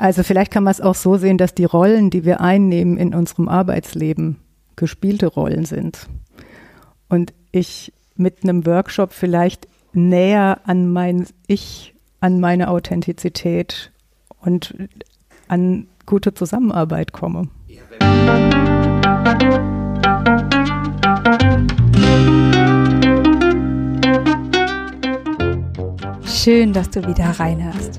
Also vielleicht kann man es auch so sehen, dass die Rollen, die wir einnehmen in unserem Arbeitsleben, gespielte Rollen sind. Und ich mit einem Workshop vielleicht näher an mein Ich, an meine Authentizität und an gute Zusammenarbeit komme. Schön, dass du wieder reinhörst.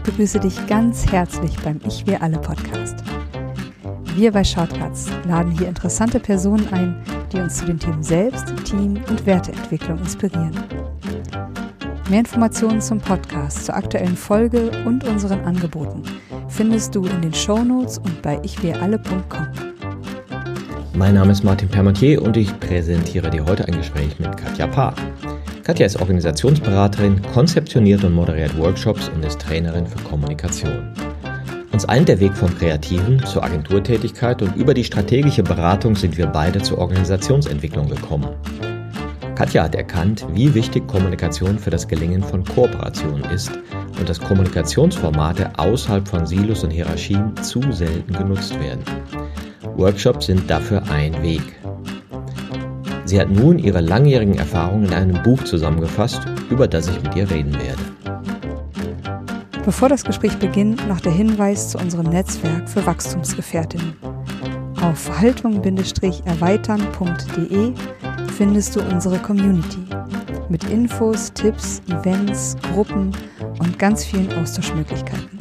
Ich begrüße dich ganz herzlich beim Ich Wir Alle Podcast. Wir bei Shortcuts laden hier interessante Personen ein, die uns zu den Themen Selbst, Team und Werteentwicklung inspirieren. Mehr Informationen zum Podcast, zur aktuellen Folge und unseren Angeboten findest du in den Shownotes und bei ichwiralle.com. Mein Name ist Martin Permentier und ich präsentiere dir heute ein Gespräch mit Katja Paar. Katja ist Organisationsberaterin, konzeptioniert und moderiert Workshops und ist Trainerin für Kommunikation. Uns eint der Weg vom Kreativen zur Agenturtätigkeit und über die strategische Beratung sind wir beide zur Organisationsentwicklung gekommen. Katja hat erkannt, wie wichtig Kommunikation für das Gelingen von Kooperationen ist und dass Kommunikationsformate außerhalb von Silos und Hierarchien zu selten genutzt werden. Workshops sind dafür ein Weg. Sie hat nun ihre langjährigen Erfahrungen in einem Buch zusammengefasst, über das ich mit ihr reden werde. Bevor das Gespräch beginnt, noch der Hinweis zu unserem Netzwerk für Wachstumsgefährtinnen. Auf haltung-erweitern.de findest du unsere Community mit Infos, Tipps, Events, Gruppen und ganz vielen Austauschmöglichkeiten.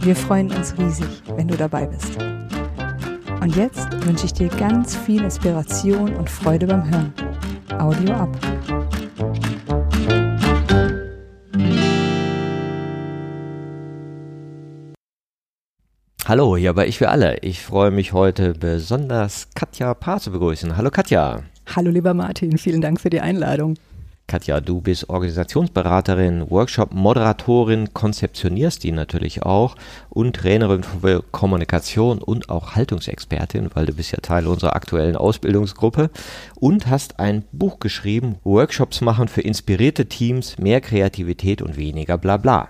Wir freuen uns riesig, wenn du dabei bist. Und jetzt wünsche ich dir ganz viel Inspiration und Freude beim Hören. Audio ab. Hallo, hier bei Ich für alle. Ich freue mich heute besonders Katja Paar zu begrüßen. Hallo Katja. Hallo lieber Martin, vielen Dank für die Einladung. Katja, du bist Organisationsberaterin, Workshop-Moderatorin, konzeptionierst die natürlich auch und Trainerin für Kommunikation und auch Haltungsexpertin, weil du bist ja Teil unserer aktuellen Ausbildungsgruppe und hast ein Buch geschrieben, Workshops machen für inspirierte Teams, mehr Kreativität und weniger Blabla.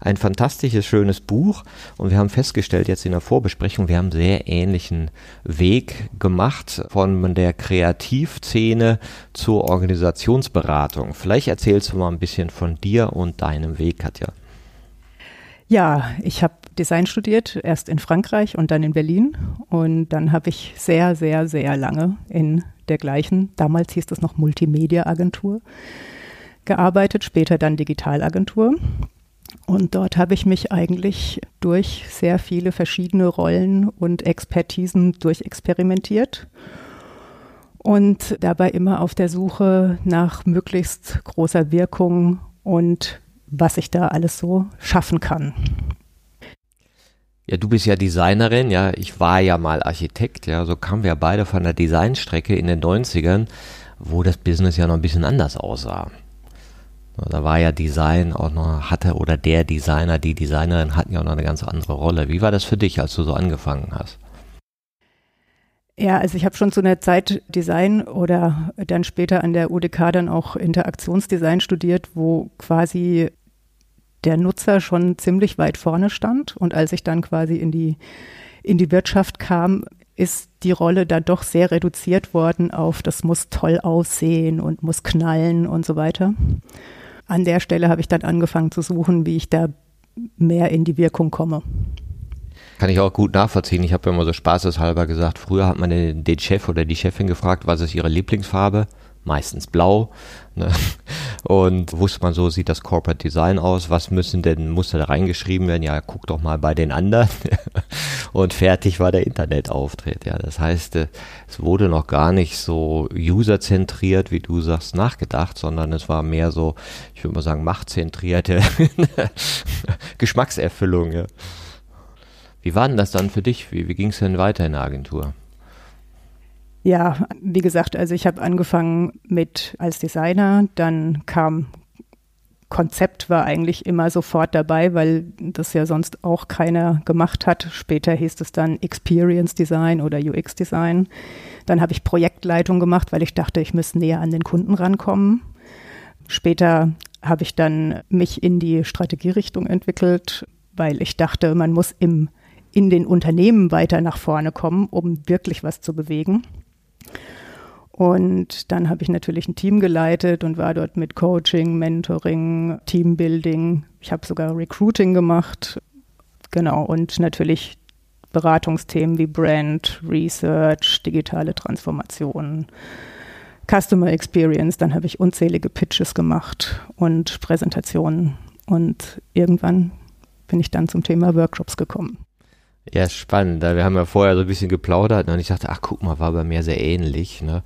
Ein fantastisches, schönes Buch und wir haben festgestellt jetzt in der Vorbesprechung, wir haben einen sehr ähnlichen Weg gemacht von der Kreativszene zur Organisationsberatung. Vielleicht erzählst du mal ein bisschen von dir und deinem Weg, Katja. Ja, ich habe Design studiert, erst in Frankreich und dann in Berlin. Und dann habe ich sehr, sehr, sehr lange in der gleichen, damals hieß es noch Multimedia-Agentur, gearbeitet, später dann Digitalagentur. Und dort habe ich mich eigentlich durch sehr viele verschiedene Rollen und Expertisen durchexperimentiert und dabei immer auf der Suche nach möglichst großer Wirkung und was ich da alles so schaffen kann. Ja, du bist ja Designerin, ja, ich war ja mal Architekt, ja, so kamen wir beide von der Designstrecke in den 90ern, wo das Business ja noch ein bisschen anders aussah. Da war ja Design auch noch, hatte oder der Designer, die Designerin hatten ja auch noch eine ganz andere Rolle. Wie war das für dich, als du so angefangen hast? Ja, also ich habe schon zu einer Zeit Design oder dann später an der UDK dann auch Interaktionsdesign studiert, wo quasi der Nutzer schon ziemlich weit vorne stand. Und als ich dann quasi in die, in die Wirtschaft kam, ist die Rolle da doch sehr reduziert worden auf, das muss toll aussehen und muss knallen und so weiter an der Stelle habe ich dann angefangen zu suchen, wie ich da mehr in die Wirkung komme. Kann ich auch gut nachvollziehen. Ich habe immer so spaßeshalber gesagt, früher hat man den, den Chef oder die Chefin gefragt, was ist ihre Lieblingsfarbe? Meistens blau. Ne? Und wusste man so, sieht das Corporate Design aus, was müssen denn, muss da reingeschrieben werden? Ja, guck doch mal bei den anderen. Und fertig war der Internetauftritt. Ja, das heißt, äh, es wurde noch gar nicht so userzentriert, wie du sagst, nachgedacht, sondern es war mehr so, ich würde mal sagen, machtzentrierte Geschmackserfüllung. Ja. Wie war denn das dann für dich? Wie, wie ging es denn weiter in der Agentur? Ja, wie gesagt, also ich habe angefangen mit als Designer, dann kam Konzept war eigentlich immer sofort dabei, weil das ja sonst auch keiner gemacht hat. Später hieß es dann Experience Design oder UX Design. Dann habe ich Projektleitung gemacht, weil ich dachte, ich müsste näher an den Kunden rankommen. Später habe ich dann mich in die Strategierichtung entwickelt, weil ich dachte, man muss im, in den Unternehmen weiter nach vorne kommen, um wirklich was zu bewegen. Und dann habe ich natürlich ein Team geleitet und war dort mit Coaching, Mentoring, Teambuilding. Ich habe sogar Recruiting gemacht. Genau. Und natürlich Beratungsthemen wie Brand, Research, digitale Transformation, Customer Experience. Dann habe ich unzählige Pitches gemacht und Präsentationen. Und irgendwann bin ich dann zum Thema Workshops gekommen. Ja, spannend. Wir haben ja vorher so ein bisschen geplaudert und ich dachte, ach guck mal, war bei mir sehr ähnlich. Ne?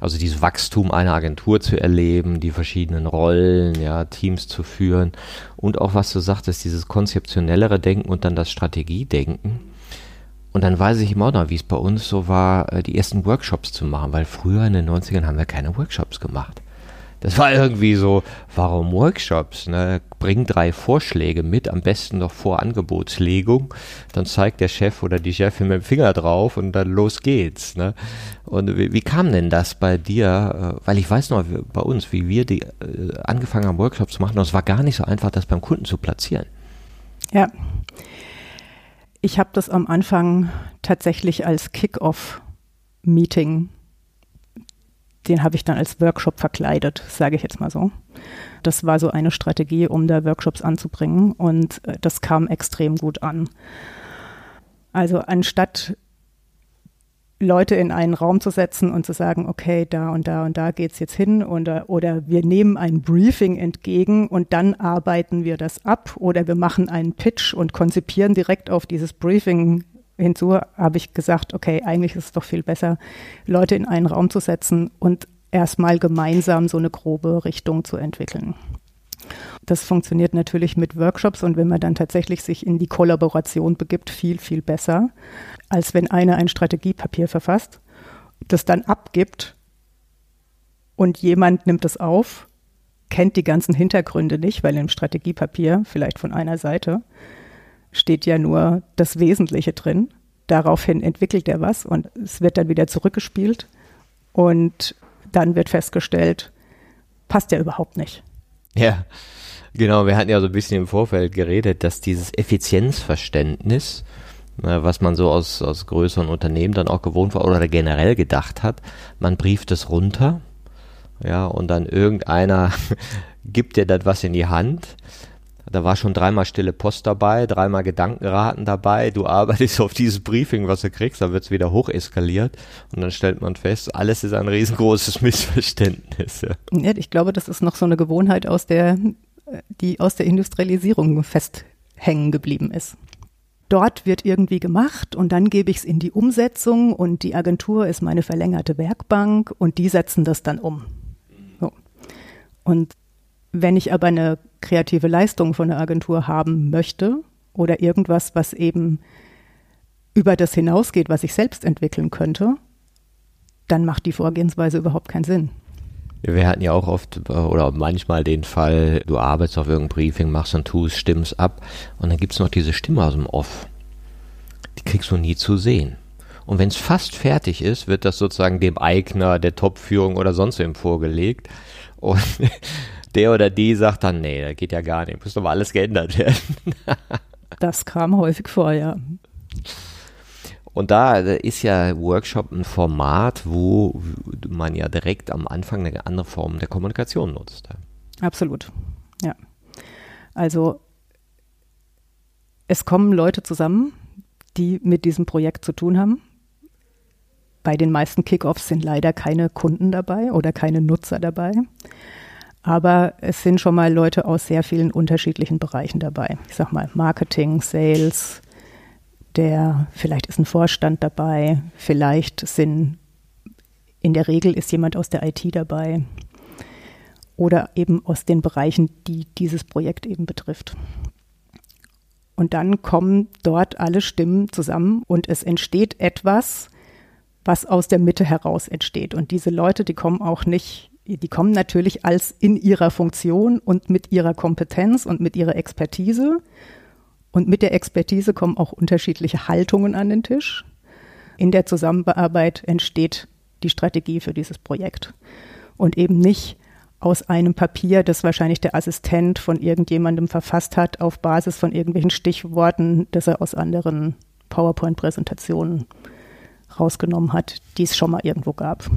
Also dieses Wachstum einer Agentur zu erleben, die verschiedenen Rollen, ja, Teams zu führen und auch was du sagtest, dieses konzeptionellere Denken und dann das Strategiedenken. Und dann weiß ich immer noch, wie es bei uns so war, äh, die ersten Workshops zu machen, weil früher in den 90ern haben wir keine Workshops gemacht. Das war irgendwie so, warum Workshops? Ne? Bring drei Vorschläge mit, am besten noch vor Angebotslegung. Dann zeigt der Chef oder die Chefin mit dem Finger drauf und dann los geht's. Ne? Und wie, wie, kam denn das bei dir? Äh, weil ich weiß noch, bei uns, wie wir die äh, angefangen haben, Workshops zu machen, und es war gar nicht so einfach, das beim Kunden zu platzieren. Ja. Ich habe das am Anfang tatsächlich als Kick-off-Meeting den habe ich dann als Workshop verkleidet, sage ich jetzt mal so. Das war so eine Strategie, um da Workshops anzubringen und äh, das kam extrem gut an. Also anstatt Leute in einen Raum zu setzen und zu sagen, okay, da und da und da geht es jetzt hin oder, oder wir nehmen ein Briefing entgegen und dann arbeiten wir das ab oder wir machen einen Pitch und konzipieren direkt auf dieses Briefing hinzu habe ich gesagt, okay, eigentlich ist es doch viel besser, Leute in einen Raum zu setzen und erstmal gemeinsam so eine grobe Richtung zu entwickeln. Das funktioniert natürlich mit Workshops und wenn man dann tatsächlich sich in die Kollaboration begibt, viel, viel besser, als wenn einer ein Strategiepapier verfasst, das dann abgibt und jemand nimmt es auf, kennt die ganzen Hintergründe nicht, weil im Strategiepapier, vielleicht von einer Seite, steht ja nur das Wesentliche drin. Daraufhin entwickelt er was und es wird dann wieder zurückgespielt und dann wird festgestellt, passt ja überhaupt nicht. Ja, genau. Wir hatten ja so ein bisschen im Vorfeld geredet, dass dieses Effizienzverständnis, was man so aus, aus größeren Unternehmen dann auch gewohnt war oder generell gedacht hat, man brieft es runter, ja, und dann irgendeiner gibt dir das was in die Hand da war schon dreimal stille Post dabei, dreimal Gedankenraten dabei. Du arbeitest auf dieses Briefing, was du kriegst, dann wird es wieder hocheskaliert und dann stellt man fest, alles ist ein riesengroßes Missverständnis. Ja. ich glaube, das ist noch so eine Gewohnheit aus der, die aus der Industrialisierung festhängen geblieben ist. Dort wird irgendwie gemacht und dann gebe ich es in die Umsetzung und die Agentur ist meine verlängerte Werkbank und die setzen das dann um. So. Und wenn ich aber eine kreative Leistung von der Agentur haben möchte oder irgendwas, was eben über das hinausgeht, was ich selbst entwickeln könnte, dann macht die Vorgehensweise überhaupt keinen Sinn. Wir hatten ja auch oft äh, oder manchmal den Fall, du arbeitest auf irgendein Briefing, machst und tust, stimmst ab und dann gibt es noch diese Stimme aus dem Off. Die kriegst du nie zu sehen. Und wenn es fast fertig ist, wird das sozusagen dem Eigner der Top-Führung oder sonst wem vorgelegt. Und der oder die sagt dann, nee, das geht ja gar nicht, muss doch mal alles geändert werden. das kam häufig vor, ja. Und da ist ja Workshop ein Format, wo man ja direkt am Anfang eine andere Form der Kommunikation nutzt. Absolut, ja. Also es kommen Leute zusammen, die mit diesem Projekt zu tun haben. Bei den meisten Kickoffs sind leider keine Kunden dabei oder keine Nutzer dabei. Aber es sind schon mal Leute aus sehr vielen unterschiedlichen Bereichen dabei. Ich sag mal Marketing, Sales, der, vielleicht ist ein Vorstand dabei, vielleicht sind, in der Regel ist jemand aus der IT dabei oder eben aus den Bereichen, die dieses Projekt eben betrifft. Und dann kommen dort alle Stimmen zusammen und es entsteht etwas, was aus der Mitte heraus entsteht. Und diese Leute, die kommen auch nicht die kommen natürlich als in ihrer Funktion und mit ihrer Kompetenz und mit ihrer Expertise. Und mit der Expertise kommen auch unterschiedliche Haltungen an den Tisch. In der Zusammenarbeit entsteht die Strategie für dieses Projekt. Und eben nicht aus einem Papier, das wahrscheinlich der Assistent von irgendjemandem verfasst hat, auf Basis von irgendwelchen Stichworten, das er aus anderen PowerPoint-Präsentationen rausgenommen hat, die es schon mal irgendwo gab.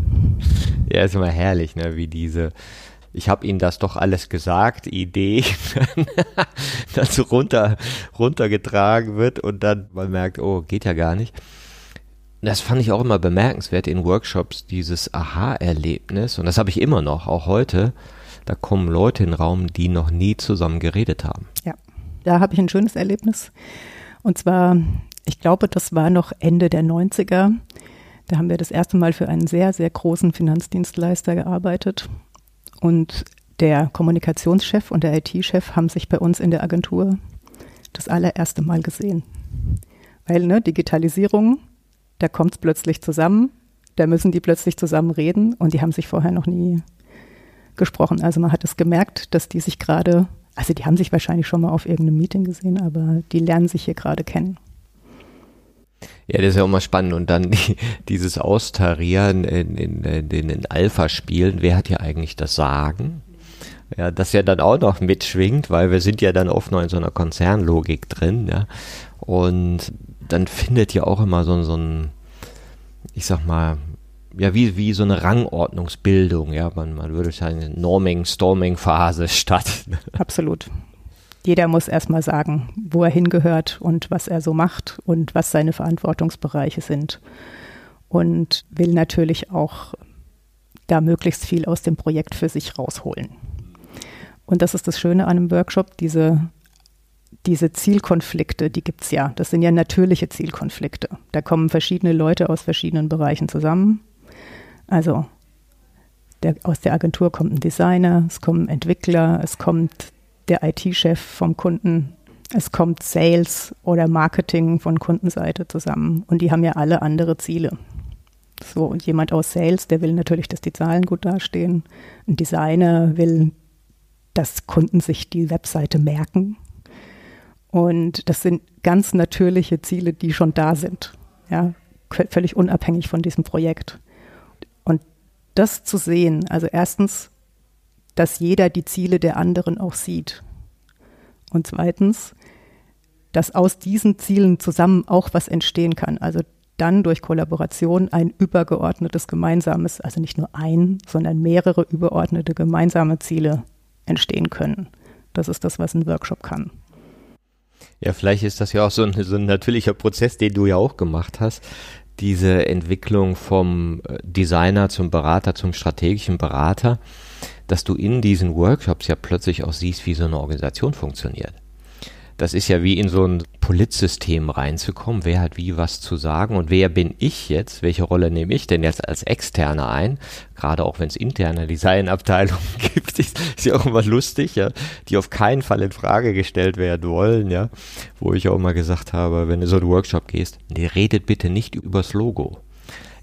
Ja, ist immer herrlich, ne, wie diese ich habe Ihnen das doch alles gesagt, Idee, dann so runter, runtergetragen wird und dann man merkt, oh, geht ja gar nicht. Das fand ich auch immer bemerkenswert in Workshops, dieses Aha-Erlebnis, und das habe ich immer noch, auch heute, da kommen Leute in den Raum, die noch nie zusammen geredet haben. Ja, da habe ich ein schönes Erlebnis. Und zwar ich glaube, das war noch Ende der 90er. Da haben wir das erste Mal für einen sehr, sehr großen Finanzdienstleister gearbeitet. Und der Kommunikationschef und der IT-Chef haben sich bei uns in der Agentur das allererste Mal gesehen. Weil ne, Digitalisierung, da kommt es plötzlich zusammen, da müssen die plötzlich zusammen reden und die haben sich vorher noch nie gesprochen. Also man hat es gemerkt, dass die sich gerade, also die haben sich wahrscheinlich schon mal auf irgendeinem Meeting gesehen, aber die lernen sich hier gerade kennen. Ja, das ist ja auch mal spannend. Und dann die, dieses Austarieren in, in, in, in Alpha-Spielen, wer hat ja eigentlich das Sagen? Ja, das ja dann auch noch mitschwingt, weil wir sind ja dann oft noch in so einer Konzernlogik drin, ja. Und dann findet ja auch immer so, so ein, ich sag mal, ja, wie, wie so eine Rangordnungsbildung, ja. Man, man würde sagen, Norming, Storming-Phase statt. Absolut jeder muss erstmal sagen, wo er hingehört und was er so macht und was seine Verantwortungsbereiche sind. Und will natürlich auch da möglichst viel aus dem Projekt für sich rausholen. Und das ist das Schöne an einem Workshop, diese, diese Zielkonflikte, die gibt es ja. Das sind ja natürliche Zielkonflikte. Da kommen verschiedene Leute aus verschiedenen Bereichen zusammen. Also der, aus der Agentur kommt ein Designer, es kommen Entwickler, es kommt der IT-Chef vom Kunden. Es kommt Sales oder Marketing von Kundenseite zusammen und die haben ja alle andere Ziele. So, und jemand aus Sales, der will natürlich, dass die Zahlen gut dastehen. Ein Designer will, dass Kunden sich die Webseite merken. Und das sind ganz natürliche Ziele, die schon da sind. Ja, völlig unabhängig von diesem Projekt. Und das zu sehen, also erstens dass jeder die Ziele der anderen auch sieht. Und zweitens, dass aus diesen Zielen zusammen auch was entstehen kann. Also dann durch Kollaboration ein übergeordnetes gemeinsames, also nicht nur ein, sondern mehrere übergeordnete gemeinsame Ziele entstehen können. Das ist das, was ein Workshop kann. Ja, vielleicht ist das ja auch so ein, so ein natürlicher Prozess, den du ja auch gemacht hast. Diese Entwicklung vom äh, Designer zum Berater, zum strategischen Berater dass du in diesen Workshops ja plötzlich auch siehst, wie so eine Organisation funktioniert. Das ist ja wie in so ein Politsystem reinzukommen, wer hat wie was zu sagen und wer bin ich jetzt, welche Rolle nehme ich denn jetzt als Externer ein, gerade auch wenn es interne Designabteilungen gibt, ist, ist ja auch immer lustig, ja, die auf keinen Fall in Frage gestellt werden wollen, ja, wo ich auch mal gesagt habe, wenn du so einen Workshop gehst, redet bitte nicht übers Logo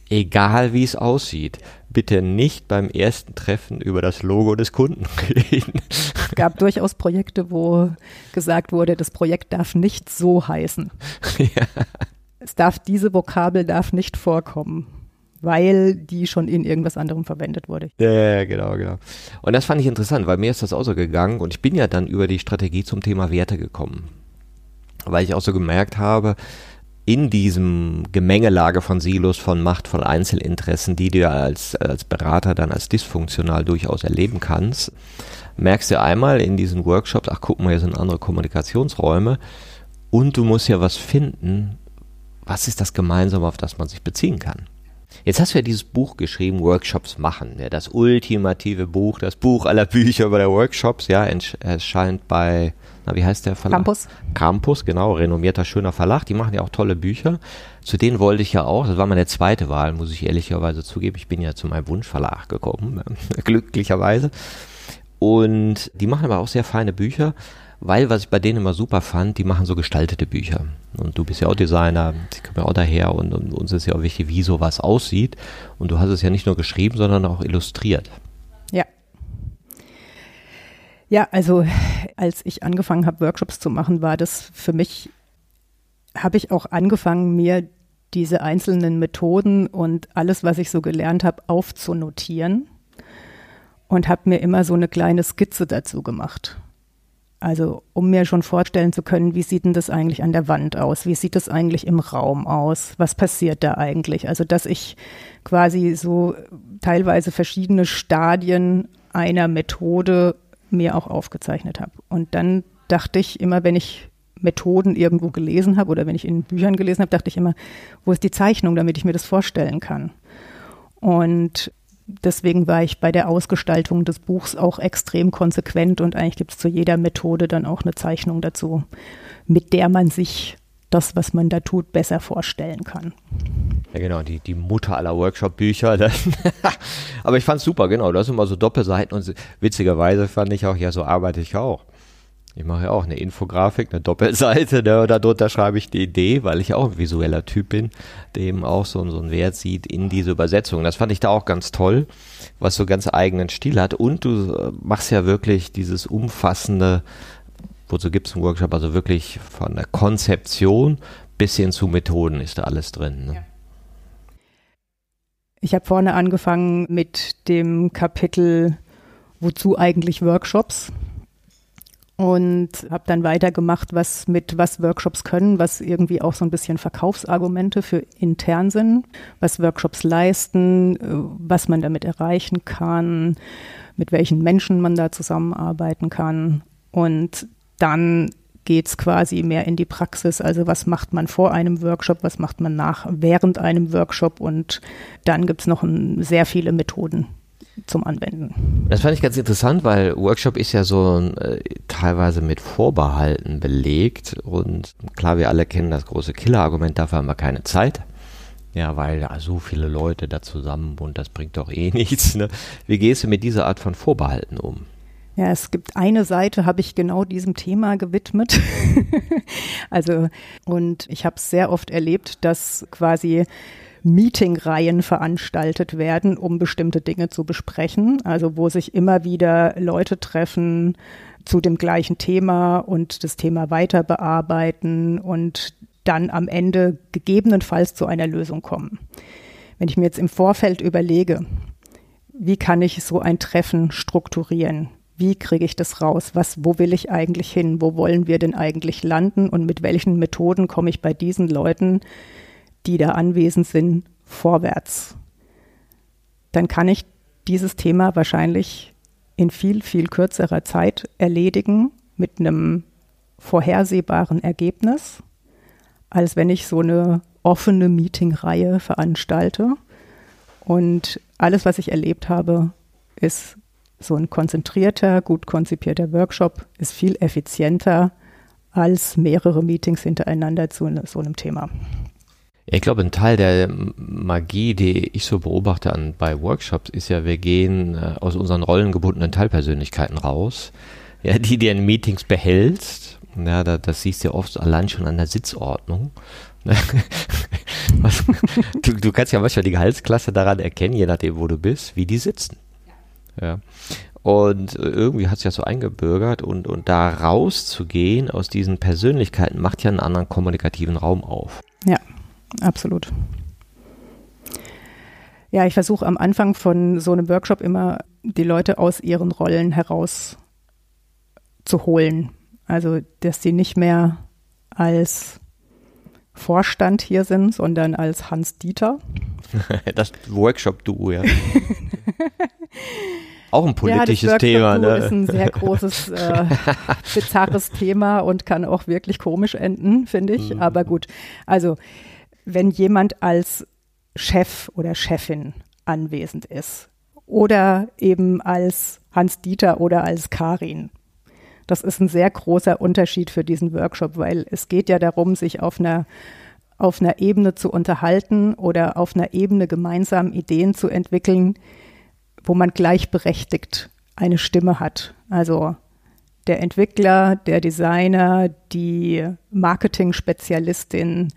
egal wie es aussieht, bitte nicht beim ersten Treffen über das Logo des Kunden reden. Es gab durchaus Projekte, wo gesagt wurde, das Projekt darf nicht so heißen. Ja. Es darf, diese Vokabel darf nicht vorkommen weil die schon in irgendwas anderem verwendet wurde. Ja, genau, genau. Und das fand ich interessant, weil mir ist das auch so gegangen und ich bin ja dann über die Strategie zum Thema Werte gekommen. Weil ich auch so gemerkt habe, in diesem Gemengelage von Silos, von Macht, von Einzelinteressen, die du als, als Berater dann als dysfunktional durchaus erleben kannst, merkst du einmal in diesen Workshops, ach guck mal, hier sind andere Kommunikationsräume und du musst ja was finden, was ist das Gemeinsame, auf das man sich beziehen kann. Jetzt hast du ja dieses Buch geschrieben, Workshops machen, ja, das ultimative Buch, das Buch aller Bücher über der Workshops, ja, erscheint bei na, wie heißt der Verlag? Campus. Campus, genau, renommierter, schöner Verlag. Die machen ja auch tolle Bücher. Zu denen wollte ich ja auch, das war meine zweite Wahl, muss ich ehrlicherweise zugeben. Ich bin ja zu meinem Wunschverlag gekommen, glücklicherweise. Und die machen aber auch sehr feine Bücher, weil, was ich bei denen immer super fand, die machen so gestaltete Bücher. Und du bist ja auch Designer, die kommen ja auch daher und, und uns ist ja auch wichtig, wie sowas aussieht. Und du hast es ja nicht nur geschrieben, sondern auch illustriert. Ja, ja, also als ich angefangen habe, Workshops zu machen, war das für mich, habe ich auch angefangen, mir diese einzelnen Methoden und alles, was ich so gelernt habe, aufzunotieren. und habe mir immer so eine kleine Skizze dazu gemacht. Also um mir schon vorstellen zu können, wie sieht denn das eigentlich an der Wand aus? Wie sieht das eigentlich im Raum aus? Was passiert da eigentlich? Also dass ich quasi so teilweise verschiedene Stadien einer Methode mir auch aufgezeichnet habe. Und dann dachte ich immer, wenn ich Methoden irgendwo gelesen habe oder wenn ich in Büchern gelesen habe, dachte ich immer, wo ist die Zeichnung, damit ich mir das vorstellen kann? Und deswegen war ich bei der Ausgestaltung des Buchs auch extrem konsequent und eigentlich gibt es zu jeder Methode dann auch eine Zeichnung dazu, mit der man sich das, was man da tut, besser vorstellen kann. Ja, genau, die, die Mutter aller Workshop-Bücher. Aber ich fand es super, genau. Du hast immer so Doppelseiten und witzigerweise fand ich auch, ja, so arbeite ich auch. Ich mache ja auch eine Infografik, eine Doppelseite, ne, und darunter schreibe ich die Idee, weil ich auch ein visueller Typ bin, der eben auch so, so einen Wert sieht in diese Übersetzung. Das fand ich da auch ganz toll, was so ganz eigenen Stil hat. Und du äh, machst ja wirklich dieses umfassende, wozu gibt es einen Workshop, also wirklich von der Konzeption bis hin zu Methoden ist da alles drin. Ne? Ja. Ich habe vorne angefangen mit dem Kapitel, wozu eigentlich Workshops? und habe dann weitergemacht, was mit was Workshops können, was irgendwie auch so ein bisschen Verkaufsargumente für intern sind, was Workshops leisten, äh, was man damit erreichen kann, mit welchen Menschen man da zusammenarbeiten kann und dann geht's quasi mehr in die Praxis. Also was macht man vor einem Workshop, was macht man nach während einem Workshop und dann gibt's noch ein, sehr viele Methoden, zum Anwenden. Das fand ich ganz interessant, weil Workshop ist ja so äh, teilweise mit Vorbehalten belegt und klar, wir alle kennen das große Killer-Argument, dafür haben wir keine Zeit. Ja, weil ja, so viele Leute da zusammen und das bringt doch eh nichts. Ne? Wie gehst du mit dieser Art von Vorbehalten um? Ja, es gibt eine Seite, habe ich genau diesem Thema gewidmet. also, und ich habe es sehr oft erlebt, dass quasi Meetingreihen veranstaltet werden, um bestimmte Dinge zu besprechen. Also wo sich immer wieder Leute treffen zu dem gleichen Thema und das Thema weiter bearbeiten und dann am Ende gegebenenfalls zu einer Lösung kommen. Wenn ich mir jetzt im Vorfeld überlege, wie kann ich so ein Treffen strukturieren? Wie kriege ich das raus? Was, wo will ich eigentlich hin? Wo wollen wir denn eigentlich landen? Und mit welchen Methoden komme ich bei diesen Leuten die da anwesend sind, vorwärts. Dann kann ich dieses Thema wahrscheinlich in viel, viel kürzerer Zeit erledigen mit einem vorhersehbaren Ergebnis, als wenn ich so eine offene Meetingreihe veranstalte. Und alles, was ich erlebt habe, ist so ein konzentrierter, gut konzipierter Workshop, ist viel effizienter als mehrere Meetings hintereinander zu so einem Thema. Ich glaube, ein Teil der Magie, die ich so beobachte an, bei Workshops, ist ja, wir gehen äh, aus unseren rollengebundenen Teilpersönlichkeiten raus, ja, die dir in Meetings behältst. Ja, da, das siehst du ja oft allein schon an der Sitzordnung. du, du, kannst ja manchmal die Gehaltsklasse daran erkennen, je nachdem, wo du bist, wie die sitzen. Ja. Und irgendwie hat es ja so eingebürgert und, und da rauszugehen aus diesen Persönlichkeiten macht ja einen anderen kommunikativen Raum auf. Ja, absolut. Ja, ich versuche am Anfang von so einem Workshop immer die Leute aus ihren Rollen heraus zu holen. Also, dass sie nicht mehr als Vorstand hier sind, sondern als Hans Dieter. Das Workshop-Duo, ja. Auch ein politisches ja, Thema. Ne? ist ein sehr großes, äh, bizarres Thema und kann auch wirklich komisch enden, finde ich. Mhm. Aber gut, also wenn jemand als Chef oder Chefin anwesend ist oder eben als Hans-Dieter oder als Karin. Das ist ein sehr großer Unterschied für diesen Workshop, weil es geht ja darum, sich auf einer, auf einer Ebene zu unterhalten oder auf einer Ebene gemeinsam Ideen zu entwickeln, wo man gleichberechtigt eine Stimme hat. Also der Entwickler, der Designer, die Marketing-Spezialistin,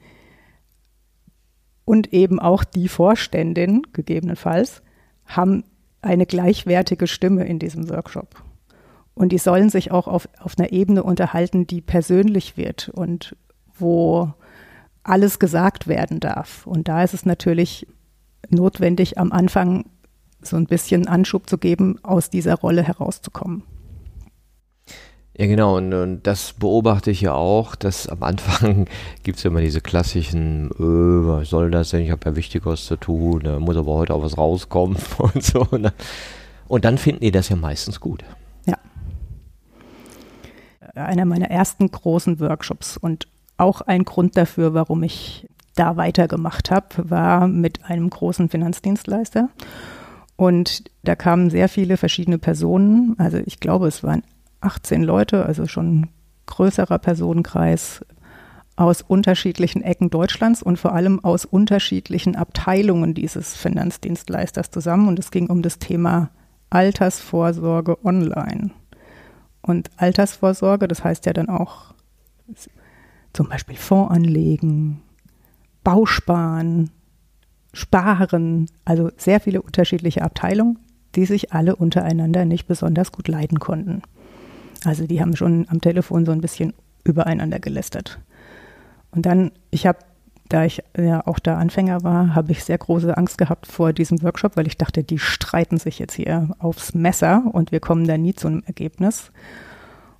und eben auch die Vorständin gegebenenfalls haben eine gleichwertige Stimme in diesem Workshop. Und die sollen sich auch auf, auf einer Ebene unterhalten, die persönlich wird und wo alles gesagt werden darf. Und da ist es natürlich notwendig, am Anfang so ein bisschen Anschub zu geben, aus dieser Rolle herauszukommen. Ja, genau, und, und, das beobachte ich ja auch, dass am Anfang gibt es immer diese klassischen, öh, was soll das denn, ich habe ja Wichtigeres zu tun, da muss aber heute auch was rauskommen und so. Ne? Und dann finden die das ja meistens gut. Einer meiner ersten großen Workshops und auch ein Grund dafür, warum ich da weitergemacht habe, war mit einem großen Finanzdienstleister. Und da kamen sehr viele verschiedene Personen, also ich glaube, es waren 18 Leute, also schon ein größerer Personenkreis aus unterschiedlichen Ecken Deutschlands und vor allem aus unterschiedlichen Abteilungen dieses Finanzdienstleisters zusammen. Und es ging um das Thema Altersvorsorge online. Und Altersvorsorge, das heißt ja dann auch zum Beispiel Fonds anlegen, Bausparen, Sparen, also sehr viele unterschiedliche Abteilungen, die sich alle untereinander nicht besonders gut leiden konnten. Also die haben schon am Telefon so ein bisschen übereinander gelästert. Und dann, ich habe, da ich ja auch da Anfänger war, habe ich sehr große Angst gehabt vor diesem Workshop, weil ich dachte, die streiten sich jetzt hier aufs Messer und wir kommen da nie zu einem Ergebnis.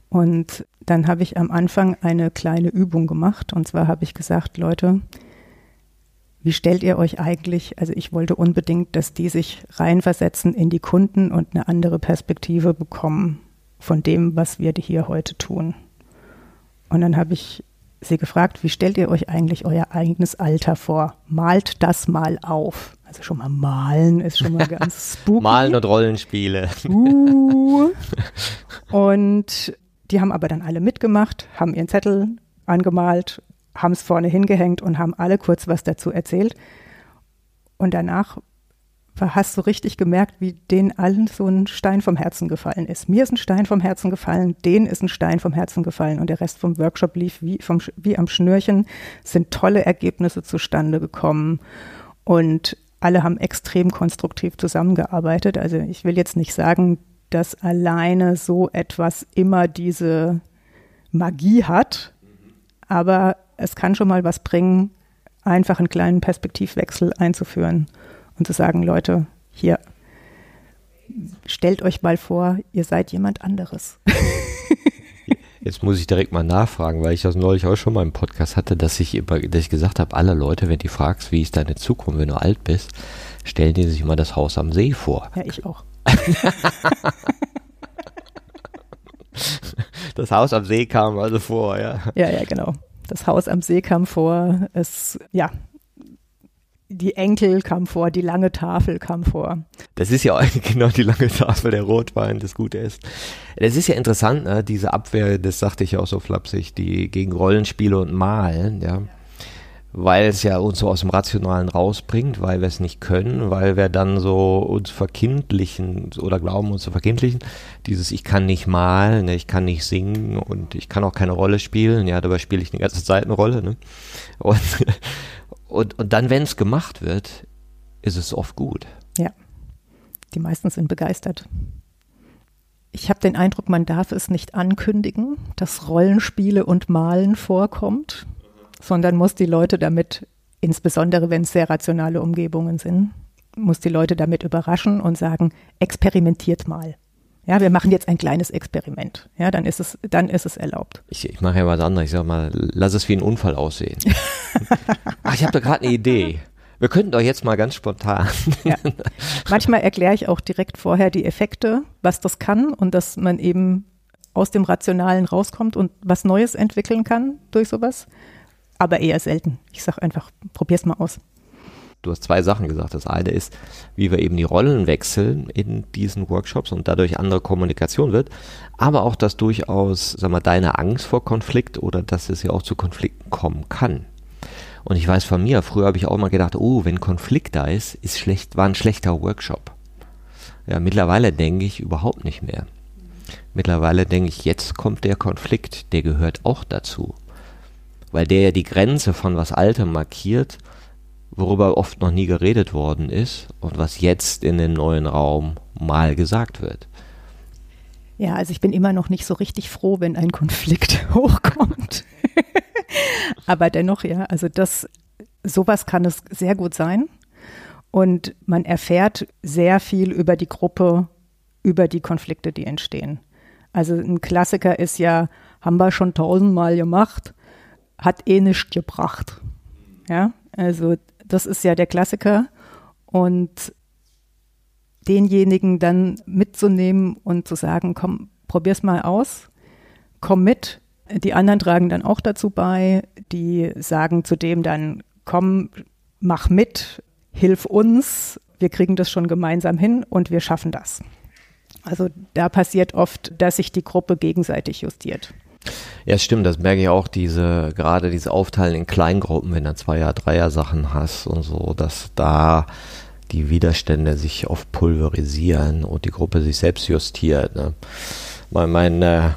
Und dann habe ich am Anfang eine kleine Übung gemacht. Und zwar habe ich gesagt, Leute, wie stellt ihr euch eigentlich, also ich wollte unbedingt, dass die sich reinversetzen in die Kunden und eine andere Perspektive bekommen von dem, was wir hier heute tun. Und dann habe ich sie gefragt, wie stellt ihr euch eigentlich euer eigenes Alter vor? Malt das mal auf. Also schon mal malen ist schon mal ganz spooky. malen und Rollenspiele. Uh. Und die haben aber dann alle mitgemacht, haben ihren Zettel angemalt, haben es vorne hingehängt und haben alle kurz was dazu erzählt. Und danach hast du richtig gemerkt, wie denen allen so ein Stein vom Herzen gefallen ist. Mir ist ein Stein vom Herzen gefallen, denen ist ein Stein vom Herzen gefallen und der Rest vom Workshop lief wie, vom, wie am Schnürchen, sind tolle Ergebnisse zustande gekommen und alle haben extrem konstruktiv zusammengearbeitet. Also ich will jetzt nicht sagen, dass alleine so etwas immer diese Magie hat, aber es kann schon mal was bringen, einfach einen kleinen Perspektivwechsel einzuführen und zu sagen, Leute, hier, stellt euch mal vor, ihr seid jemand anderes. Jetzt muss ich direkt mal nachfragen, weil ich das neulich auch schon mal im Podcast hatte, dass ich, dass ich gesagt habe, alle Leute, wenn du fragst, wie ist deine Zukunft, wenn du alt bist, stellen die sich mal das Haus am See vor. Ja, ich auch. das Haus am See kam also vor, ja. Ja, ja, genau. Das Haus am See kam vor. Es, ja, die Enkel kam vor, die lange Tafel kam vor. Das ist ja genau die lange Tafel, der Rotwein, das Gute ist. Das ist ja interessant, ne? diese Abwehr, das sagte ich ja auch so flapsig, die gegen Rollenspiele und Malen, ja. Weil es ja uns so aus dem Rationalen rausbringt, weil wir es nicht können, weil wir dann so uns verkindlichen oder glauben uns zu verkindlichen. Dieses Ich kann nicht malen, ne? ich kann nicht singen und ich kann auch keine Rolle spielen. Ja, dabei spiele ich eine ganze Zeit eine Rolle. Ne? Und und, und dann, wenn es gemacht wird, ist es oft gut. Ja, die meisten sind begeistert. Ich habe den Eindruck, man darf es nicht ankündigen, dass Rollenspiele und Malen vorkommt, sondern muss die Leute damit, insbesondere wenn es sehr rationale Umgebungen sind, muss die Leute damit überraschen und sagen, experimentiert mal. Ja, wir machen jetzt ein kleines Experiment. Ja, dann ist es, dann ist es erlaubt. Ich, ich mache ja was anderes. Ich sag mal, lass es wie ein Unfall aussehen. Ach, ich habe da gerade eine Idee. Wir könnten doch jetzt mal ganz spontan. Ja. Manchmal erkläre ich auch direkt vorher die Effekte, was das kann und dass man eben aus dem Rationalen rauskommt und was Neues entwickeln kann durch sowas. Aber eher selten. Ich sage einfach, probier's mal aus du hast zwei Sachen gesagt. Das eine ist, wie wir eben die Rollen wechseln in diesen Workshops und dadurch andere Kommunikation wird, aber auch, dass durchaus, sag mal, deine Angst vor Konflikt oder dass es ja auch zu Konflikten kommen kann. Und ich weiß von mir, früher habe ich auch mal gedacht, oh, wenn Konflikt da ist, ist schlecht, war ein schlechter Workshop. Ja, mittlerweile denke ich überhaupt nicht mehr. Mittlerweile denke ich, jetzt kommt der Konflikt, der gehört auch dazu. Weil der ja die Grenze von was Altem markiert worüber oft noch nie geredet worden ist und was jetzt in den neuen Raum mal gesagt wird. Ja, also ich bin immer noch nicht so richtig froh, wenn ein Konflikt hochkommt. Aber dennoch, ja, also das, sowas kann es sehr gut sein. Und man erfährt sehr viel über die Gruppe, über die Konflikte, die entstehen. Also ein Klassiker ist ja, haben wir schon tausendmal gemacht, hat eh nichts gebracht. Ja, also das ist ja der Klassiker. Und denjenigen dann mitzunehmen und zu sagen, komm, probier's mal aus, komm mit. Die anderen tragen dann auch dazu bei, die sagen zu dem dann, komm, mach mit, hilf uns, wir kriegen das schon gemeinsam hin und wir schaffen das. Also da passiert oft, dass sich die Gruppe gegenseitig justiert. Ja, stimmt, das merke ich auch, diese, gerade diese Aufteilen in Kleingruppen, wenn du Zweier-, Dreier-Sachen hast und so, dass da die Widerstände sich oft pulverisieren und die Gruppe sich selbst justiert. Ne? Mein, mein äh,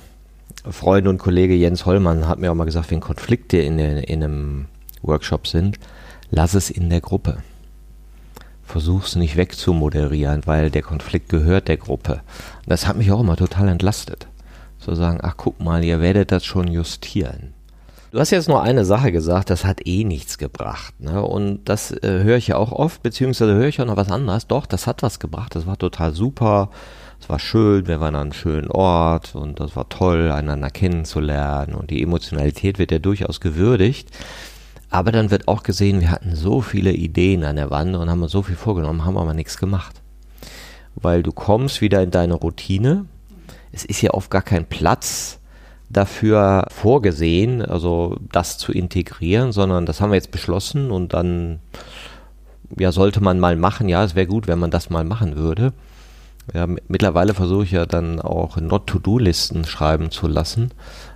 Freund und Kollege Jens Hollmann hat mir auch mal gesagt, wenn Konflikte in, in einem Workshop sind, lass es in der Gruppe. Versuch es nicht wegzumoderieren, weil der Konflikt gehört der Gruppe. Das hat mich auch immer total entlastet. Zu sagen, ach guck mal, ihr werdet das schon justieren. Du hast jetzt nur eine Sache gesagt, das hat eh nichts gebracht. Ne? Und das äh, höre ich ja auch oft, beziehungsweise höre ich auch noch was anderes. Doch, das hat was gebracht, das war total super, es war schön, wir waren an einem schönen Ort und das war toll, einander kennenzulernen und die Emotionalität wird ja durchaus gewürdigt. Aber dann wird auch gesehen, wir hatten so viele Ideen an der Wand und haben uns so viel vorgenommen, haben aber nichts gemacht. Weil du kommst wieder in deine Routine. Es ist ja oft gar kein Platz dafür vorgesehen, also das zu integrieren, sondern das haben wir jetzt beschlossen und dann ja, sollte man mal machen. Ja, es wäre gut, wenn man das mal machen würde. Ja, mittlerweile versuche ich ja dann auch Not-to-Do-Listen schreiben zu lassen,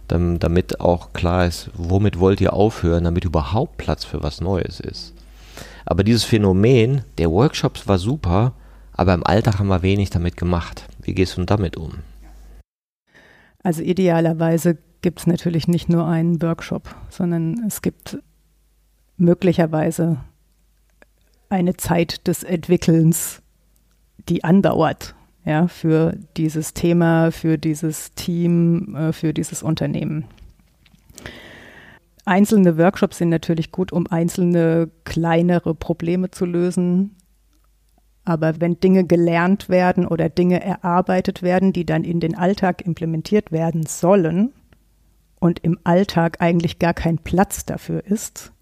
damit auch klar ist, womit wollt ihr aufhören, damit überhaupt Platz für was Neues ist. Aber dieses Phänomen der Workshops war super, aber im Alltag haben wir wenig damit gemacht. Wie gehst du damit um? Also idealerweise gibt es natürlich nicht nur einen Workshop, sondern es gibt möglicherweise eine Zeit des Entwickelns, die andauert ja, für dieses Thema, für dieses Team, äh, für dieses Unternehmen. Einzelne Workshops sind natürlich gut, um einzelne kleinere Probleme zu lösen. Aber wenn Dinge gelernt werden oder Dinge erarbeitet werden, die dann in den Alltag implementiert werden sollen und im Alltag eigentlich gar kein Platz dafür ist,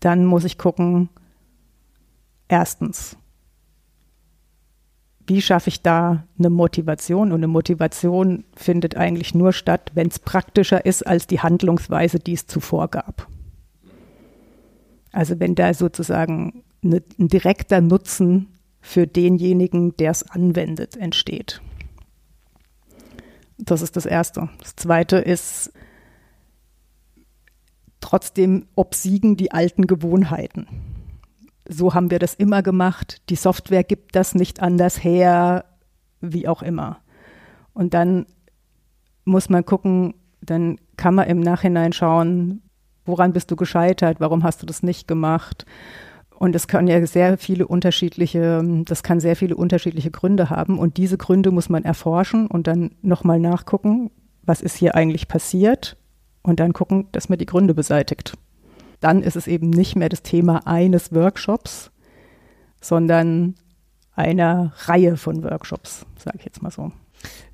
dann muss ich gucken, erstens, wie schaffe ich da eine Motivation? Und eine Motivation findet eigentlich nur statt, wenn es praktischer ist als die Handlungsweise, die es zuvor gab. Also wenn da sozusagen ein direkter Nutzen für denjenigen, der es anwendet, entsteht. Das ist das Erste. Das Zweite ist, trotzdem obsiegen die alten Gewohnheiten so haben wir das immer gemacht, die Software gibt das nicht anders her, wie auch immer. Und dann muss man gucken, dann kann man im Nachhinein schauen, woran bist du gescheitert, warum hast du das nicht gemacht. Und es kann ja sehr viele unterschiedliche, das kann sehr viele unterschiedliche Gründe haben. Und diese Gründe muss man erforschen und dann nochmal nachgucken, was ist hier eigentlich passiert und dann gucken, dass man die Gründe beseitigt dann ist es eben nicht mehr das Thema eines Workshops, sondern einer Reihe von Workshops, sage ich jetzt mal so.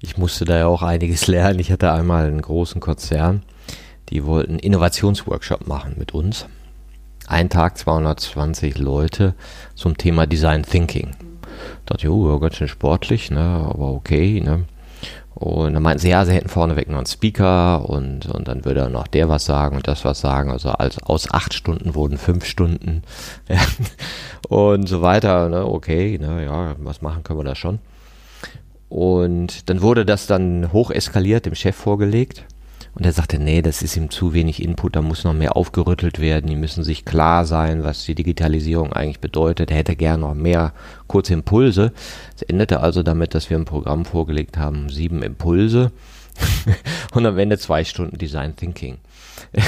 Ich musste da ja auch einiges lernen. Ich hatte einmal einen großen Konzern, die wollten einen Innovationsworkshop machen mit uns. Ein Tag 220 Leute zum Thema Design Thinking. Da dachte ich, oh, ganz schön sportlich, ne, aber okay, ne. Und dann meinten sie, ja, sie hätten vorneweg noch einen Speaker und, und dann würde noch der was sagen und das was sagen. Also als, aus acht Stunden wurden fünf Stunden ja, und so weiter. Ne? Okay, ne, ja, was machen können wir da schon. Und dann wurde das dann hoch eskaliert, dem Chef vorgelegt. Und er sagte, nee, das ist ihm zu wenig Input, da muss noch mehr aufgerüttelt werden, die müssen sich klar sein, was die Digitalisierung eigentlich bedeutet. Er hätte gern noch mehr kurze Impulse. Es endete also damit, dass wir ein Programm vorgelegt haben, sieben Impulse und am Ende zwei Stunden Design Thinking.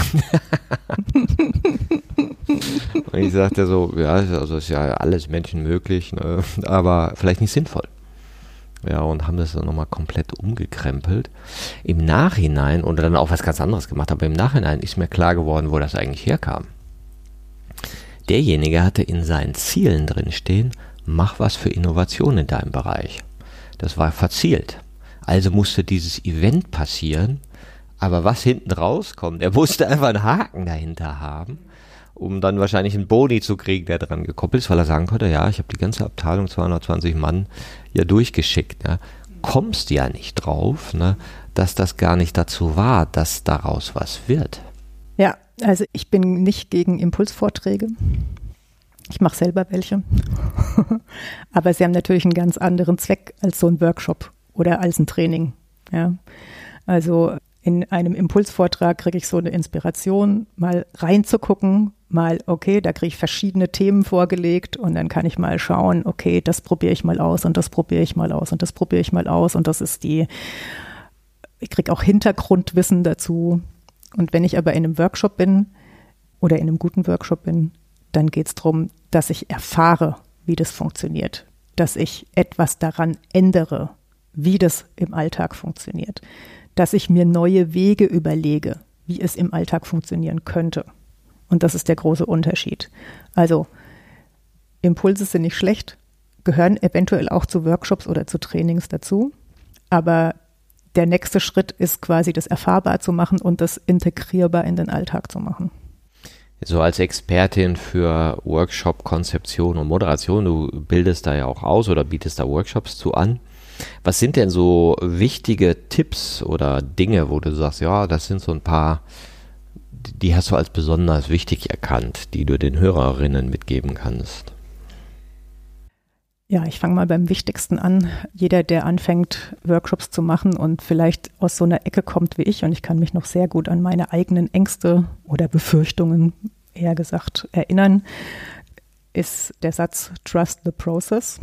und ich sagte so, ja, also ist ja alles menschenmöglich, ne, aber vielleicht nicht sinnvoll ja, und haben das dann nochmal komplett umgekrempelt. Im Nachhinein, und dann auch was ganz anderes gemacht, aber im Nachhinein ist mir klar geworden, wo das eigentlich herkam. derjenige hatte in seinen Zielen drin stehen, mach was für Innovation in deinem Bereich. Das war verzielt. Also musste dieses Event passieren, aber was hinten rauskommt, er musste einfach einen Haken dahinter haben, um dann wahrscheinlich einen Boni zu kriegen, der dran gekoppelt ist, weil er sagen konnte, ja, ich habe die ganze Abteilung 220 Mann ja durchgeschickt. Ja. Kommst ja nicht drauf, ne, dass das gar nicht dazu war, dass daraus was wird. Ja, also ich bin nicht gegen Impulsvorträge. Ich mache selber welche. Aber sie haben natürlich einen ganz anderen Zweck als so ein Workshop oder als ein Training. Ja. Also in einem Impulsvortrag kriege ich so eine Inspiration, mal reinzugucken, mal, okay, da kriege ich verschiedene Themen vorgelegt und dann kann ich mal schauen, okay, das probiere ich mal aus und das probiere ich mal aus und das probiere ich mal aus und das ist die, ich kriege auch Hintergrundwissen dazu. Und wenn ich aber in einem Workshop bin oder in einem guten Workshop bin, dann geht es darum, dass ich erfahre, wie das funktioniert, dass ich etwas daran ändere, wie das im Alltag funktioniert, dass ich mir neue Wege überlege, wie es im Alltag funktionieren könnte. Und das ist der große Unterschied. Also Impulse sind nicht schlecht, gehören eventuell auch zu Workshops oder zu Trainings dazu, aber der nächste Schritt ist quasi das erfahrbar zu machen und das integrierbar in den Alltag zu machen. So als Expertin für Workshop-Konzeption und Moderation, du bildest da ja auch aus oder bietest da Workshops zu an. Was sind denn so wichtige Tipps oder Dinge, wo du sagst, ja, das sind so ein paar, die hast du als besonders wichtig erkannt, die du den Hörerinnen mitgeben kannst? Ja, ich fange mal beim Wichtigsten an. Jeder, der anfängt, Workshops zu machen und vielleicht aus so einer Ecke kommt wie ich, und ich kann mich noch sehr gut an meine eigenen Ängste oder Befürchtungen, eher gesagt, erinnern, ist der Satz Trust the Process.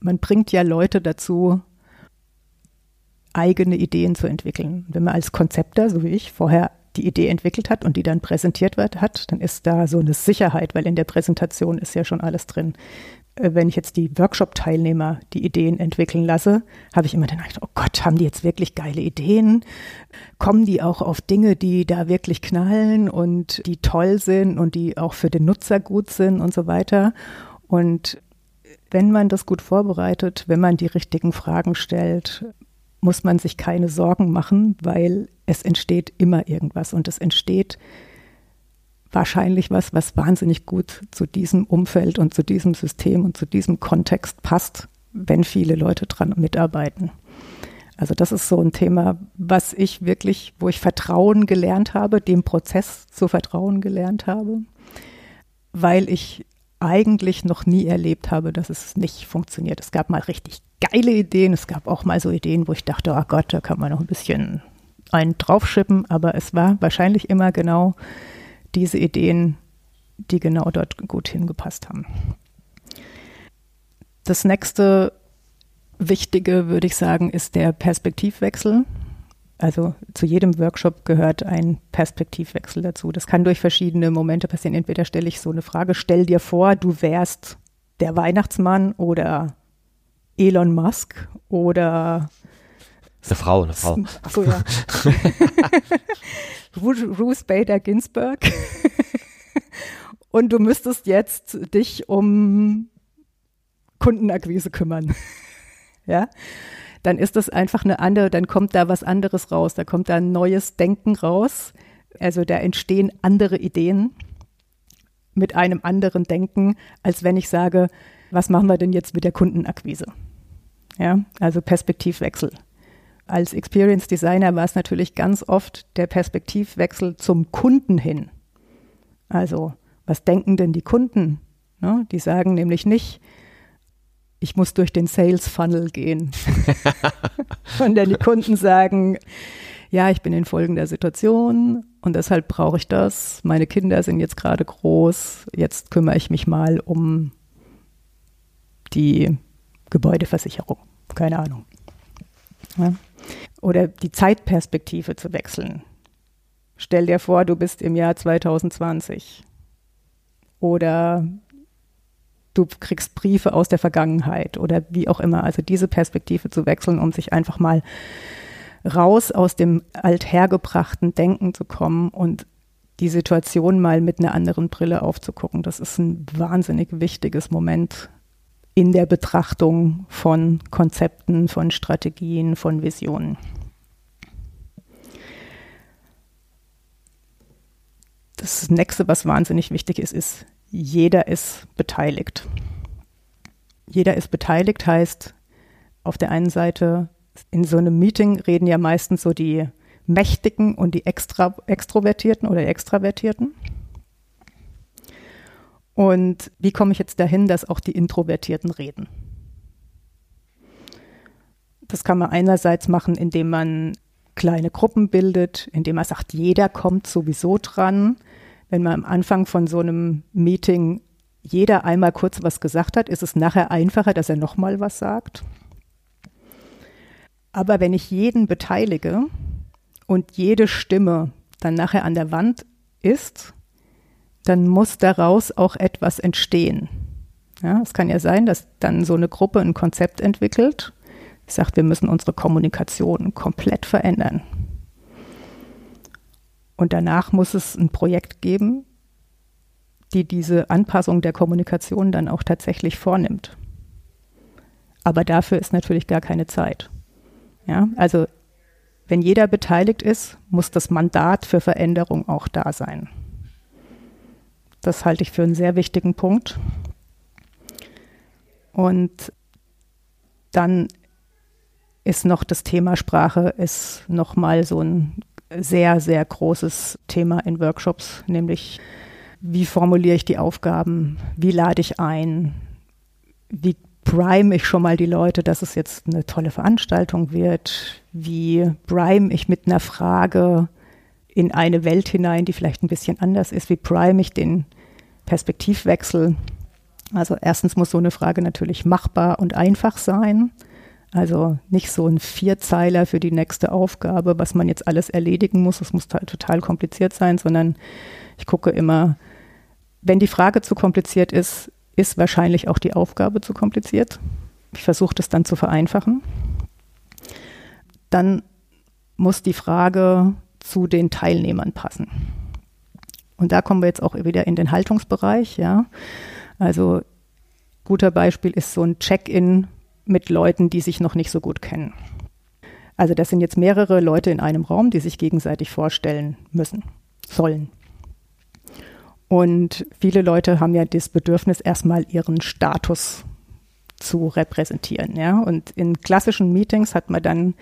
Man bringt ja Leute dazu, eigene Ideen zu entwickeln. Wenn man als Konzepter, so wie ich, vorher die Idee entwickelt hat und die dann präsentiert wird, hat, dann ist da so eine Sicherheit, weil in der Präsentation ist ja schon alles drin. Äh, wenn ich jetzt die Workshop-Teilnehmer die Ideen entwickeln lasse, habe ich immer den Eindruck, oh Gott, haben die jetzt wirklich geile Ideen? Kommen die auch auf Dinge, die da wirklich knallen und die toll sind und die auch für den Nutzer gut sind und so weiter? Und wenn man das gut vorbereitet, wenn man die richtigen Fragen stellt, muss man sich keine Sorgen machen, weil es entsteht immer irgendwas und es entsteht wahrscheinlich was, was wahnsinnig gut zu diesem Umfeld und zu diesem System und zu diesem Kontext passt, wenn viele Leute dran mitarbeiten. Also das ist so ein Thema, was ich wirklich, wo ich Vertrauen gelernt habe, dem Prozess zu vertrauen gelernt habe, weil ich eigentlich noch nie erlebt habe, dass es nicht funktioniert. Es gab mal richtig geile Ideen, es gab auch mal so Ideen, wo ich dachte, oh Gott, da kann man noch ein bisschen einen draufschippen, aber es war wahrscheinlich immer genau diese Ideen, die genau dort gut hingepasst haben. Das nächste Wichtige, würde ich sagen, ist der Perspektivwechsel. Also zu jedem Workshop gehört ein Perspektivwechsel dazu. Das kann durch verschiedene Momente passieren. Entweder stelle ich so eine Frage, stell dir vor, du wärst der Weihnachtsmann oder Elon Musk oder eine Frau, eine Frau. Achso, ja. Ruth Bader Ginsburg. Und du müsstest jetzt dich um Kundenakquise kümmern. ja. Dann ist das einfach eine andere, dann kommt da was anderes raus. Da kommt da ein neues Denken raus. Also da entstehen andere Ideen mit einem anderen Denken, als wenn ich sage, was machen wir denn jetzt mit der Kundenakquise? Ja, also Perspektivwechsel als Experience Designer war es natürlich ganz oft der Perspektivwechsel zum Kunden hin. Also, was denken denn die Kunden? Ne? Die sagen nämlich nicht, ich muss durch den Sales Funnel gehen. Sondern die Kunden sagen, ja, ich bin in folgender Situation und deshalb brauche ich das. Meine Kinder sind jetzt gerade groß. Jetzt kümmere ich mich mal um die Gebäudeversicherung. Keine Ahnung. Ja oder die Zeitperspektive zu wechseln. Stell dir vor, du bist im Jahr 2020 oder du kriegst Briefe aus der Vergangenheit oder wie auch immer. Also diese Perspektive zu wechseln, um sich einfach mal raus aus dem althergebrachten Denken zu kommen und die Situation mal mit einer anderen Brille aufzugucken. Das ist ein wahnsinnig wichtiges Moment in der Betrachtung von Konzepten, von Strategien, von Visionen. Das nächste, was wahnsinnig wichtig ist, ist, jeder ist beteiligt. Jeder ist beteiligt heißt, auf der einen Seite in so einem Meeting reden ja meistens so die Mächtigen und die Extra Extrovertierten oder Extravertierten. Und wie komme ich jetzt dahin, dass auch die Introvertierten reden? Das kann man einerseits machen, indem man kleine Gruppen bildet, indem man sagt, jeder kommt sowieso dran. Wenn man am Anfang von so einem Meeting jeder einmal kurz was gesagt hat, ist es nachher einfacher, dass er nochmal was sagt. Aber wenn ich jeden beteilige und jede Stimme dann nachher an der Wand ist, dann muss daraus auch etwas entstehen. Ja, es kann ja sein, dass dann so eine Gruppe ein Konzept entwickelt, sagt, wir müssen unsere Kommunikation komplett verändern. Und danach muss es ein Projekt geben, die diese Anpassung der Kommunikation dann auch tatsächlich vornimmt. Aber dafür ist natürlich gar keine Zeit. Ja, also wenn jeder beteiligt ist, muss das Mandat für Veränderung auch da sein. Das halte ich für einen sehr wichtigen Punkt. Und dann ist noch das Thema Sprache ist noch mal so ein sehr sehr großes Thema in Workshops, nämlich wie formuliere ich die Aufgaben, wie lade ich ein, wie prime ich schon mal die Leute, dass es jetzt eine tolle Veranstaltung wird, wie prime ich mit einer Frage in eine Welt hinein, die vielleicht ein bisschen anders ist, wie prime ich den Perspektivwechsel. Also erstens muss so eine Frage natürlich machbar und einfach sein. Also nicht so ein Vierzeiler für die nächste Aufgabe, was man jetzt alles erledigen muss. Es muss halt total kompliziert sein, sondern ich gucke immer, wenn die Frage zu kompliziert ist, ist wahrscheinlich auch die Aufgabe zu kompliziert. Ich versuche das dann zu vereinfachen. Dann muss die Frage zu den Teilnehmern passen. Und da kommen wir jetzt auch wieder in den Haltungsbereich, ja. Also guter Beispiel ist so ein Check-in mit Leuten, die sich noch nicht so gut kennen. Also das sind jetzt mehrere Leute in einem Raum, die sich gegenseitig vorstellen müssen, sollen. Und viele Leute haben ja das Bedürfnis, erstmal ihren Status zu repräsentieren. Ja? Und in klassischen Meetings hat man dann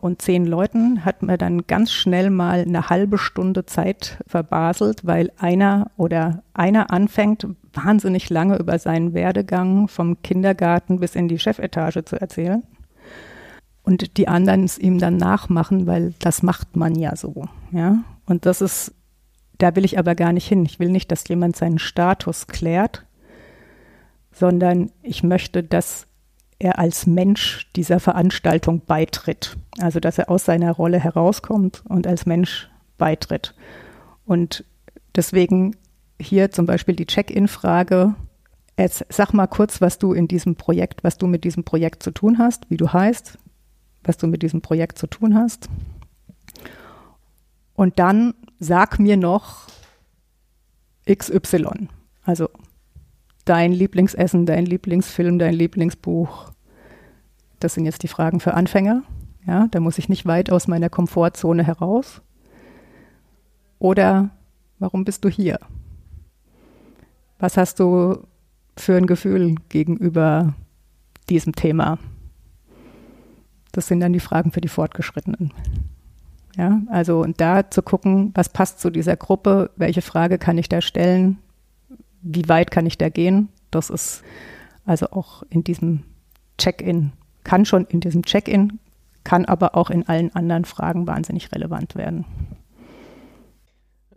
und zehn Leuten hat man dann ganz schnell mal eine halbe Stunde Zeit verbaselt, weil einer oder einer anfängt, wahnsinnig lange über seinen Werdegang vom Kindergarten bis in die Chefetage zu erzählen. Und die anderen es ihm dann nachmachen, weil das macht man ja so. Ja? Und das ist da will ich aber gar nicht hin. Ich will nicht, dass jemand seinen Status klärt, sondern ich möchte, dass er als Mensch dieser Veranstaltung beitritt. Also, dass er aus seiner Rolle herauskommt und als Mensch beitritt. Und deswegen hier zum Beispiel die Check-in-Frage. Jetzt sag mal kurz, was du in diesem Projekt, was du mit diesem Projekt zu tun hast, wie du heißt, was du mit diesem Projekt zu tun hast. Und dann sag mir noch XY. Also dein Lieblingsessen, dein Lieblingsfilm, dein Lieblingsbuch. Das sind jetzt die Fragen für Anfänger. Ja, da muss ich nicht weit aus meiner Komfortzone heraus. Oder warum bist du hier? Was hast du für ein Gefühl gegenüber diesem Thema? Das sind dann die Fragen für die Fortgeschrittenen. Ja, also und da zu gucken, was passt zu dieser Gruppe, welche Frage kann ich da stellen, wie weit kann ich da gehen, das ist also auch in diesem Check-in, kann schon in diesem Check-in, kann aber auch in allen anderen Fragen wahnsinnig relevant werden.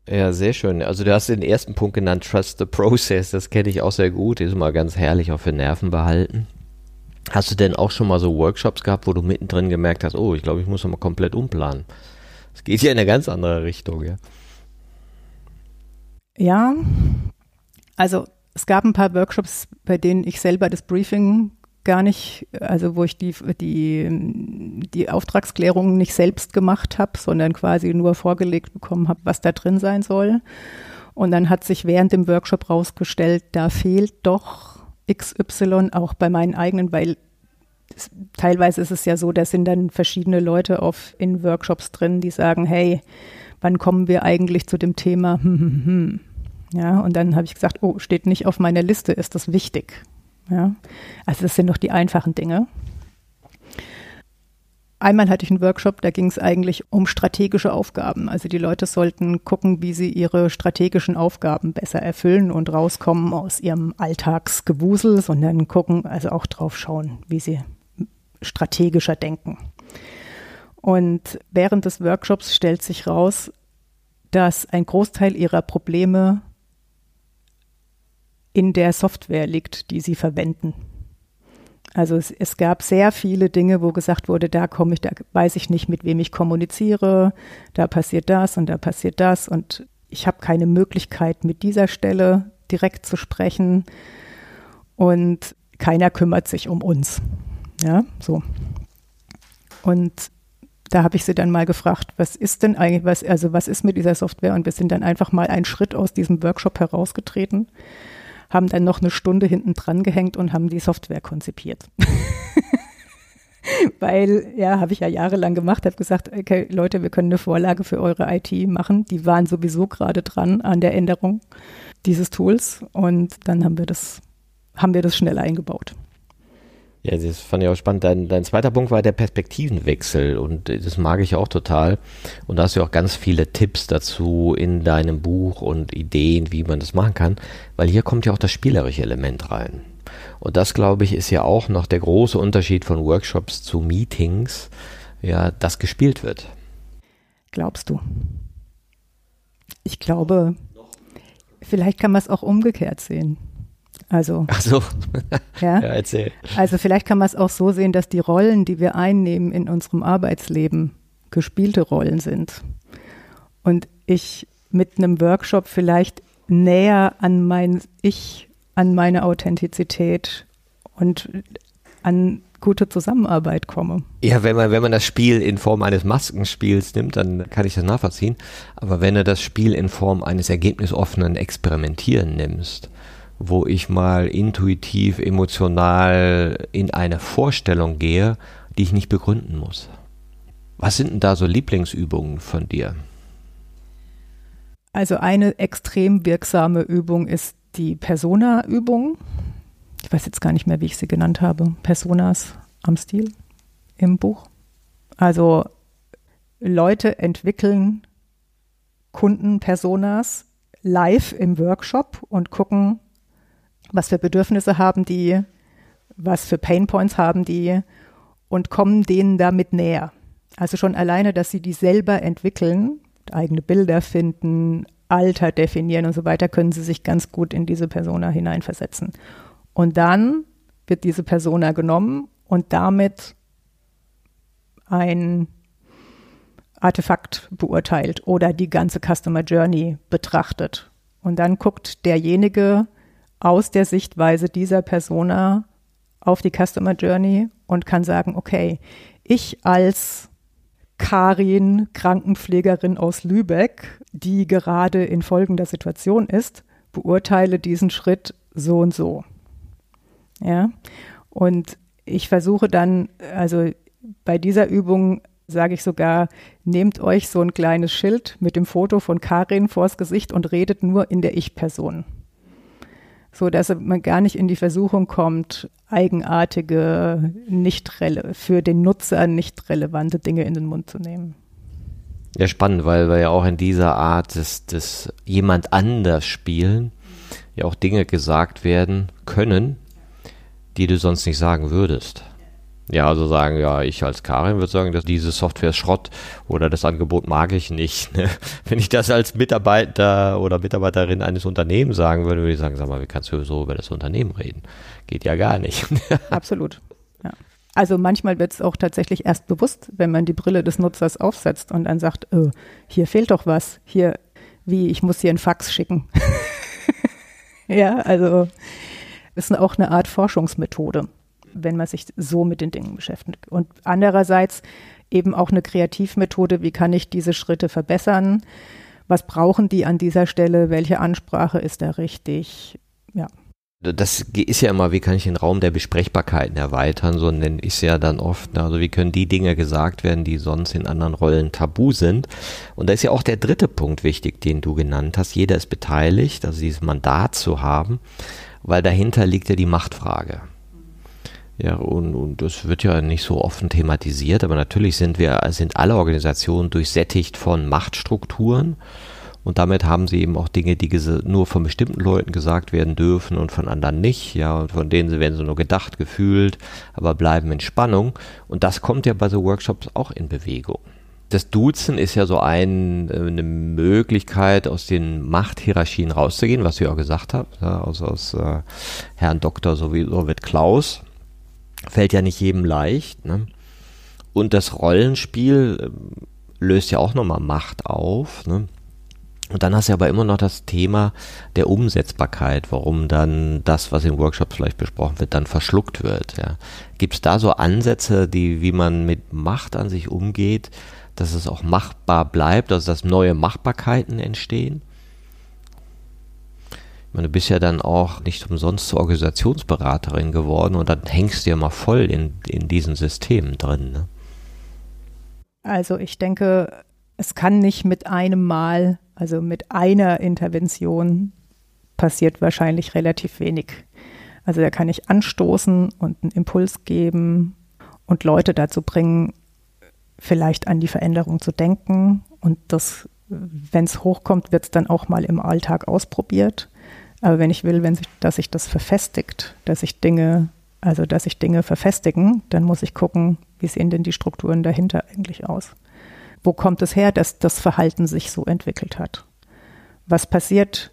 Ja, sehr schön. Also du hast den ersten Punkt genannt, Trust the Process. Das kenne ich auch sehr gut. Ist immer ganz herrlich, auch für Nerven behalten. Hast du denn auch schon mal so Workshops gehabt, wo du mittendrin gemerkt hast, oh, ich glaube, ich muss mal komplett umplanen? Es geht ja in eine ganz andere Richtung, ja. Ja, also es gab ein paar Workshops, bei denen ich selber das Briefing gar nicht, also wo ich die, die, die Auftragsklärung nicht selbst gemacht habe, sondern quasi nur vorgelegt bekommen habe, was da drin sein soll. Und dann hat sich während dem Workshop rausgestellt, da fehlt doch XY auch bei meinen eigenen, weil teilweise ist es ja so, da sind dann verschiedene Leute auf, in Workshops drin, die sagen, hey, wann kommen wir eigentlich zu dem Thema? Ja, und dann habe ich gesagt, oh, steht nicht auf meiner Liste, ist das wichtig? Ja, also das sind doch die einfachen Dinge. Einmal hatte ich einen Workshop, da ging es eigentlich um strategische Aufgaben. Also die Leute sollten gucken, wie sie ihre strategischen Aufgaben besser erfüllen und rauskommen aus ihrem Alltagsgewusel, sondern gucken, also auch drauf schauen, wie sie strategischer denken. Und während des Workshops stellt sich raus, dass ein Großteil ihrer Probleme in der Software liegt, die sie verwenden. Also es, es, gab sehr viele Dinge, wo gesagt wurde, da komme ich, da weiß ich nicht, mit wem ich kommuniziere, da passiert das und da passiert das und ich habe keine Möglichkeit, mit dieser Stelle direkt zu sprechen und keiner kümmert sich um uns. Ja, so. Und da habe ich sie dann mal gefragt, was ist denn eigentlich, was, also was ist mit dieser Software? Und wir sind dann einfach mal einen Schritt aus diesem Workshop herausgetreten, haben dann noch eine Stunde hinten dran gehängt und haben die Software konzipiert. Weil, ja, habe ich ja jahrelang gemacht, habe gesagt, okay, Leute, wir können eine Vorlage für eure IT machen. Die waren sowieso gerade dran an der Änderung dieses Tools und dann haben wir das, haben wir das schnell eingebaut. Ja, das fand ich auch spannend. Dein, dein zweiter Punkt war der Perspektivenwechsel und das mag ich auch total. Und da hast du auch ganz viele Tipps dazu in deinem Buch und Ideen, wie man das machen kann, weil hier kommt ja auch das spielerische Element rein. Und das, glaube ich, ist ja auch noch der große Unterschied von Workshops zu Meetings, ja, das gespielt wird. Glaubst du? Ich glaube, vielleicht kann man es auch umgekehrt sehen. Also, Ach so. ja? ja, erzähl. Also vielleicht kann man es auch so sehen, dass die Rollen, die wir einnehmen in unserem Arbeitsleben, gespielte Rollen sind. Und ich mit einem Workshop vielleicht näher an mein Ich, an meine Authentizität und an gute Zusammenarbeit komme. Ja, wenn man, wenn man das Spiel in Form eines Maskenspiels nimmt, dann kann ich das nachvollziehen. Aber wenn du das Spiel in Form eines ergebnisoffenen Experimentieren nimmst, wo ich mal intuitiv, emotional in eine Vorstellung gehe, die ich nicht begründen muss. Was sind denn da so Lieblingsübungen von dir? Also eine extrem wirksame Übung ist die Persona-Übung. Ich weiß jetzt gar nicht mehr, wie ich sie genannt habe. Personas am Stil im Buch. Also Leute entwickeln Kundenpersonas live im Workshop und gucken, was für Bedürfnisse haben die, was für Painpoints haben die und kommen denen damit näher. Also schon alleine, dass sie die selber entwickeln, eigene Bilder finden, Alter definieren und so weiter, können sie sich ganz gut in diese Persona hineinversetzen. Und dann wird diese Persona genommen und damit ein Artefakt beurteilt oder die ganze Customer Journey betrachtet. Und dann guckt derjenige, aus der Sichtweise dieser Persona auf die Customer Journey und kann sagen, okay, ich als Karin, Krankenpflegerin aus Lübeck, die gerade in folgender Situation ist, beurteile diesen Schritt so und so. Ja, und ich versuche dann, also bei dieser Übung sage ich sogar, nehmt euch so ein kleines Schild mit dem Foto von Karin vors Gesicht und redet nur in der Ich-Person so dass man gar nicht in die Versuchung kommt, eigenartige, nicht für den Nutzer nicht relevante Dinge in den Mund zu nehmen. Ja, spannend, weil wir ja auch in dieser Art des, des jemand anders spielen ja auch Dinge gesagt werden können, die du sonst nicht sagen würdest. Ja, also sagen, ja, ich als Karin würde sagen, dass diese Software ist Schrott oder das Angebot mag ich nicht. Ne? Wenn ich das als Mitarbeiter oder Mitarbeiterin eines Unternehmens sagen würde, würde ich sagen, sag mal, wie kannst du so über das Unternehmen reden? Geht ja gar nicht. Absolut. Ja. Also manchmal wird es auch tatsächlich erst bewusst, wenn man die Brille des Nutzers aufsetzt und dann sagt, oh, hier fehlt doch was. Hier, wie, ich muss hier einen Fax schicken. ja, also ist auch eine Art Forschungsmethode. Wenn man sich so mit den Dingen beschäftigt. Und andererseits eben auch eine Kreativmethode, wie kann ich diese Schritte verbessern? Was brauchen die an dieser Stelle? Welche Ansprache ist da richtig? Ja. Das ist ja immer, wie kann ich den Raum der Besprechbarkeiten erweitern, so nenne ich es ja dann oft. Also wie können die Dinge gesagt werden, die sonst in anderen Rollen tabu sind. Und da ist ja auch der dritte Punkt wichtig, den du genannt hast. Jeder ist beteiligt, also dieses Mandat zu haben, weil dahinter liegt ja die Machtfrage. Ja, und, und das wird ja nicht so offen thematisiert, aber natürlich sind wir, sind alle Organisationen durchsättigt von Machtstrukturen. Und damit haben sie eben auch Dinge, die nur von bestimmten Leuten gesagt werden dürfen und von anderen nicht. Ja, und von denen werden sie nur gedacht, gefühlt, aber bleiben in Spannung. Und das kommt ja bei so Workshops auch in Bewegung. Das Duzen ist ja so ein, äh, eine Möglichkeit, aus den Machthierarchien rauszugehen, was ja auch gesagt hast, ja, aus, aus äh, Herrn Dr. Soviet Klaus. Fällt ja nicht jedem leicht. Ne? Und das Rollenspiel äh, löst ja auch nochmal Macht auf. Ne? Und dann hast du aber immer noch das Thema der Umsetzbarkeit, warum dann das, was in Workshops vielleicht besprochen wird, dann verschluckt wird. Ja. Gibt es da so Ansätze, die, wie man mit Macht an sich umgeht, dass es auch machbar bleibt, also dass neue Machbarkeiten entstehen? Meine, du bist ja dann auch nicht umsonst zur Organisationsberaterin geworden und dann hängst du ja mal voll in, in diesen Systemen drin. Ne? Also ich denke, es kann nicht mit einem Mal also mit einer Intervention passiert wahrscheinlich relativ wenig. Also da kann ich anstoßen und einen Impuls geben und Leute dazu bringen, vielleicht an die Veränderung zu denken. Und das, wenn es hochkommt, wird es dann auch mal im Alltag ausprobiert. Aber wenn ich will, wenn sich, dass sich das verfestigt, dass sich Dinge, also dass sich Dinge verfestigen, dann muss ich gucken, wie sehen denn die Strukturen dahinter eigentlich aus wo kommt es her, dass das Verhalten sich so entwickelt hat? Was passiert,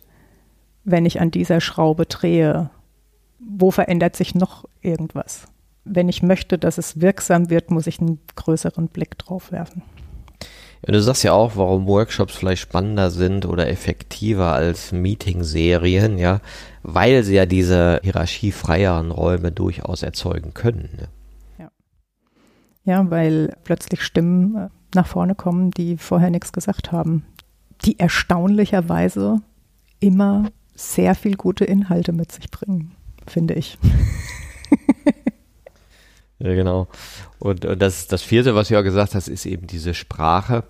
wenn ich an dieser Schraube drehe? Wo verändert sich noch irgendwas? Wenn ich möchte, dass es wirksam wird, muss ich einen größeren Blick drauf werfen. Ja, du sagst ja auch, warum Workshops vielleicht spannender sind oder effektiver als Meeting-Serien, ja, weil sie ja diese hierarchiefreieren Räume durchaus erzeugen können. Ne? Ja. ja, weil plötzlich Stimmen äh, nach vorne kommen, die vorher nichts gesagt haben, die erstaunlicherweise immer sehr viel gute Inhalte mit sich bringen, finde ich. ja, genau. Und, und das, das vierte, was du ja gesagt hast, ist eben diese Sprache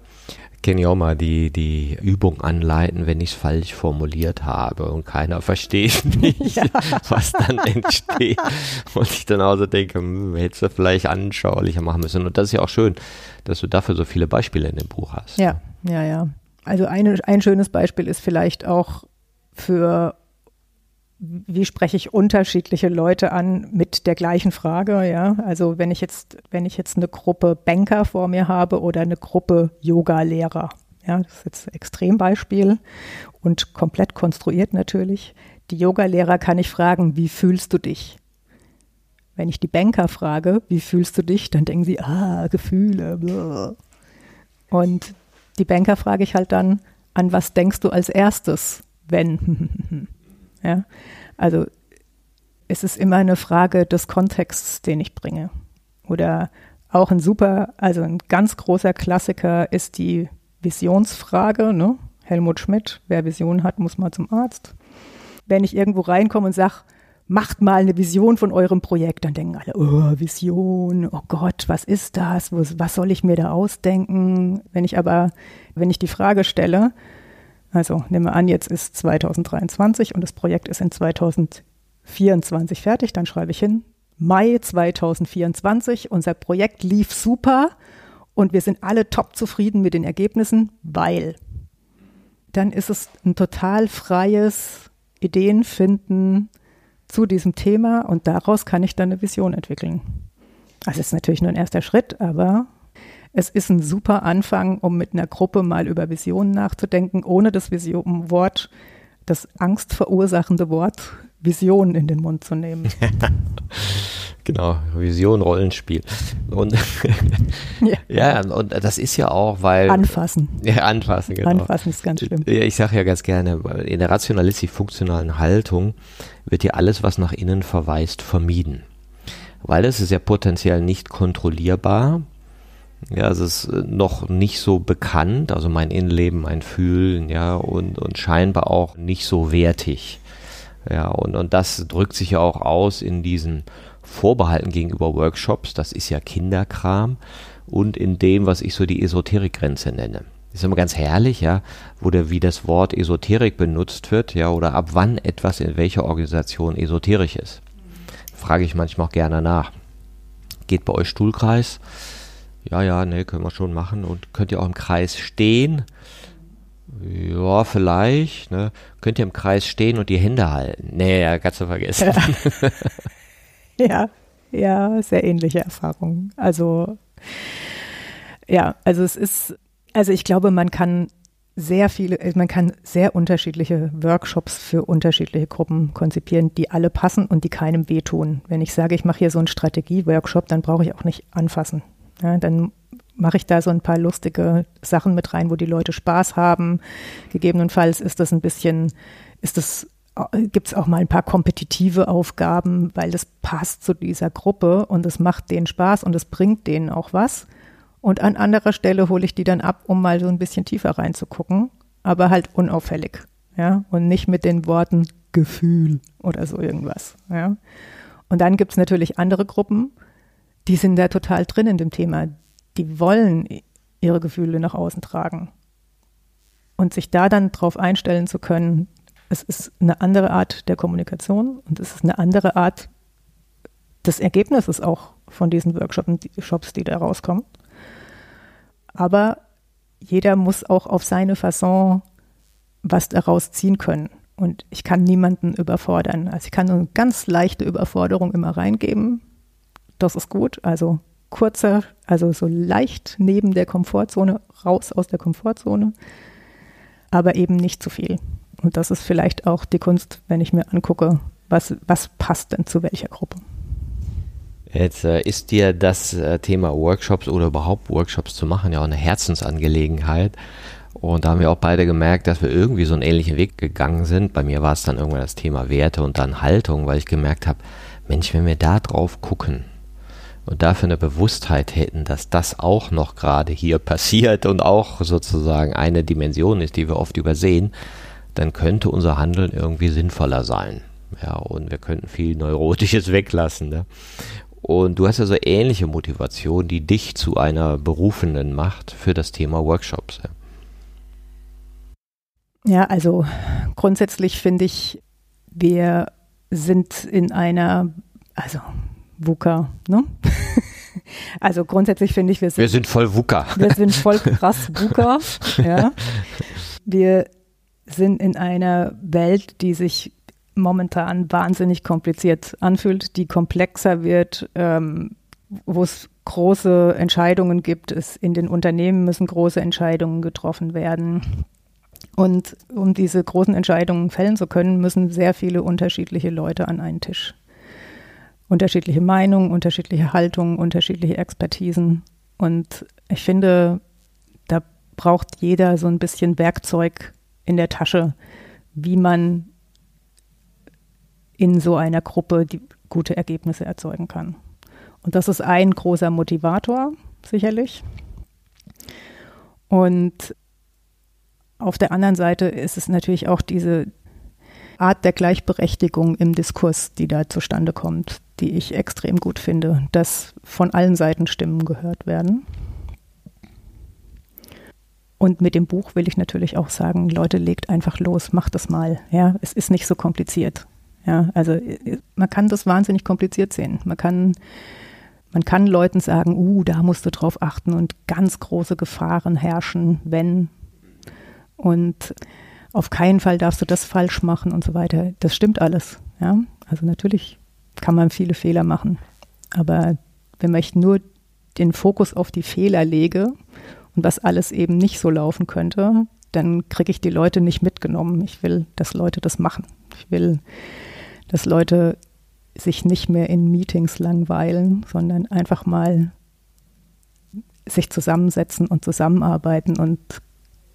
kenne ich auch mal die, die Übung anleiten, wenn ich es falsch formuliert habe und keiner versteht nicht, ja. was dann entsteht. Und ich dann auch so denke, hm, hättest du vielleicht anschaulicher machen müssen. Und das ist ja auch schön, dass du dafür so viele Beispiele in dem Buch hast. Ja, ja, ja. Also eine, ein schönes Beispiel ist vielleicht auch für wie spreche ich unterschiedliche Leute an mit der gleichen Frage, ja? Also wenn ich jetzt, wenn ich jetzt eine Gruppe Banker vor mir habe oder eine Gruppe Yoga-Lehrer, ja, das ist jetzt ein Extrembeispiel und komplett konstruiert natürlich. Die Yoga-Lehrer kann ich fragen, wie fühlst du dich? Wenn ich die Banker frage, wie fühlst du dich, dann denken sie, ah, Gefühle. Blah. Und die Banker frage ich halt dann, an was denkst du als erstes, wenn? Ja? Also es ist immer eine Frage des Kontexts, den ich bringe. Oder auch ein super, also ein ganz großer Klassiker ist die Visionsfrage. Ne? Helmut Schmidt, wer Vision hat, muss mal zum Arzt. Wenn ich irgendwo reinkomme und sage, macht mal eine Vision von eurem Projekt, dann denken alle, oh, Vision, oh Gott, was ist das? Was soll ich mir da ausdenken? Wenn ich aber, wenn ich die Frage stelle, also nehmen wir an, jetzt ist 2023 und das Projekt ist in 2024 fertig. Dann schreibe ich hin, Mai 2024, unser Projekt lief super und wir sind alle top zufrieden mit den Ergebnissen, weil dann ist es ein total freies Ideenfinden zu diesem Thema und daraus kann ich dann eine Vision entwickeln. Das ist natürlich nur ein erster Schritt, aber es ist ein super Anfang, um mit einer Gruppe mal über Visionen nachzudenken, ohne das Vision Wort, das angstverursachende Wort Vision in den Mund zu nehmen. genau, Vision, Rollenspiel. Und ja. ja. und das ist ja auch, weil. Anfassen. Ja, anfassen, genau. Anfassen ist ganz schlimm. Ich sage ja ganz gerne, in der rationalistisch-funktionalen Haltung wird ja alles, was nach innen verweist, vermieden. weil es ist ja potenziell nicht kontrollierbar. Ja, es ist äh, noch nicht so bekannt, also mein Innenleben, mein Fühlen, ja, und, und scheinbar auch nicht so wertig. Ja, und, und das drückt sich ja auch aus in diesen Vorbehalten gegenüber Workshops, das ist ja Kinderkram, und in dem, was ich so die Esoterikgrenze nenne. Ist immer ganz herrlich, ja, wo der, wie das Wort Esoterik benutzt wird, ja, oder ab wann etwas in welcher Organisation esoterisch ist. Frage ich manchmal auch gerne nach. Geht bei euch Stuhlkreis? Ja, ja, ne, können wir schon machen. Und könnt ihr auch im Kreis stehen? Ja, vielleicht. Ne? Könnt ihr im Kreis stehen und die Hände halten? Nee, ja, kannst du vergessen. Ja. ja, ja, sehr ähnliche Erfahrungen. Also, ja, also es ist, also ich glaube, man kann sehr viele, man kann sehr unterschiedliche Workshops für unterschiedliche Gruppen konzipieren, die alle passen und die keinem wehtun. Wenn ich sage, ich mache hier so einen Strategie-Workshop, dann brauche ich auch nicht anfassen. Ja, dann mache ich da so ein paar lustige Sachen mit rein, wo die Leute Spaß haben. Gegebenenfalls ist das ein bisschen, ist das, gibt es auch mal ein paar kompetitive Aufgaben, weil das passt zu dieser Gruppe und es macht denen Spaß und es bringt denen auch was. Und an anderer Stelle hole ich die dann ab, um mal so ein bisschen tiefer reinzugucken, aber halt unauffällig, ja, und nicht mit den Worten Gefühl oder so irgendwas, ja. Und dann gibt es natürlich andere Gruppen, die sind da total drin in dem Thema die wollen ihre Gefühle nach außen tragen. Und sich da dann drauf einstellen zu können, es ist eine andere Art der Kommunikation und es ist eine andere Art des Ergebnisses auch von diesen Workshops, die da rauskommen. Aber jeder muss auch auf seine Fasson was daraus ziehen können. Und ich kann niemanden überfordern. Also ich kann eine ganz leichte Überforderung immer reingeben. Das ist gut. Also kurzer, also so leicht neben der Komfortzone, raus aus der Komfortzone, aber eben nicht zu viel. Und das ist vielleicht auch die Kunst, wenn ich mir angucke, was, was passt denn zu welcher Gruppe. Jetzt äh, ist dir das äh, Thema Workshops oder überhaupt Workshops zu machen ja auch eine Herzensangelegenheit. Und da haben wir auch beide gemerkt, dass wir irgendwie so einen ähnlichen Weg gegangen sind. Bei mir war es dann irgendwann das Thema Werte und dann Haltung, weil ich gemerkt habe, Mensch, wenn wir da drauf gucken, und dafür eine Bewusstheit hätten, dass das auch noch gerade hier passiert und auch sozusagen eine Dimension ist, die wir oft übersehen, dann könnte unser Handeln irgendwie sinnvoller sein. Ja, und wir könnten viel Neurotisches weglassen. Ne? Und du hast ja so ähnliche Motivation, die dich zu einer Berufenen macht für das Thema Workshops. Ja, ja also grundsätzlich finde ich, wir sind in einer, also VUCA. Ne? also grundsätzlich finde ich, wir sind, wir sind voll VUCA. Wir sind voll krass VUCA. ja. Wir sind in einer Welt, die sich momentan wahnsinnig kompliziert anfühlt, die komplexer wird, ähm, wo es große Entscheidungen gibt. Es, in den Unternehmen müssen große Entscheidungen getroffen werden. Und um diese großen Entscheidungen fällen zu können, müssen sehr viele unterschiedliche Leute an einen Tisch unterschiedliche Meinungen, unterschiedliche Haltungen, unterschiedliche Expertisen. Und ich finde, da braucht jeder so ein bisschen Werkzeug in der Tasche, wie man in so einer Gruppe die gute Ergebnisse erzeugen kann. Und das ist ein großer Motivator, sicherlich. Und auf der anderen Seite ist es natürlich auch diese Art der Gleichberechtigung im Diskurs, die da zustande kommt, die ich extrem gut finde, dass von allen Seiten Stimmen gehört werden. Und mit dem Buch will ich natürlich auch sagen, Leute, legt einfach los, macht das mal. Ja, es ist nicht so kompliziert. Ja, also man kann das wahnsinnig kompliziert sehen. Man kann, man kann Leuten sagen, uh, da musst du drauf achten und ganz große Gefahren herrschen, wenn. Und auf keinen Fall darfst du das falsch machen und so weiter. Das stimmt alles. Ja, also natürlich kann man viele Fehler machen. Aber wenn ich nur den Fokus auf die Fehler lege und was alles eben nicht so laufen könnte, dann kriege ich die Leute nicht mitgenommen. Ich will, dass Leute das machen. Ich will, dass Leute sich nicht mehr in Meetings langweilen, sondern einfach mal sich zusammensetzen und zusammenarbeiten und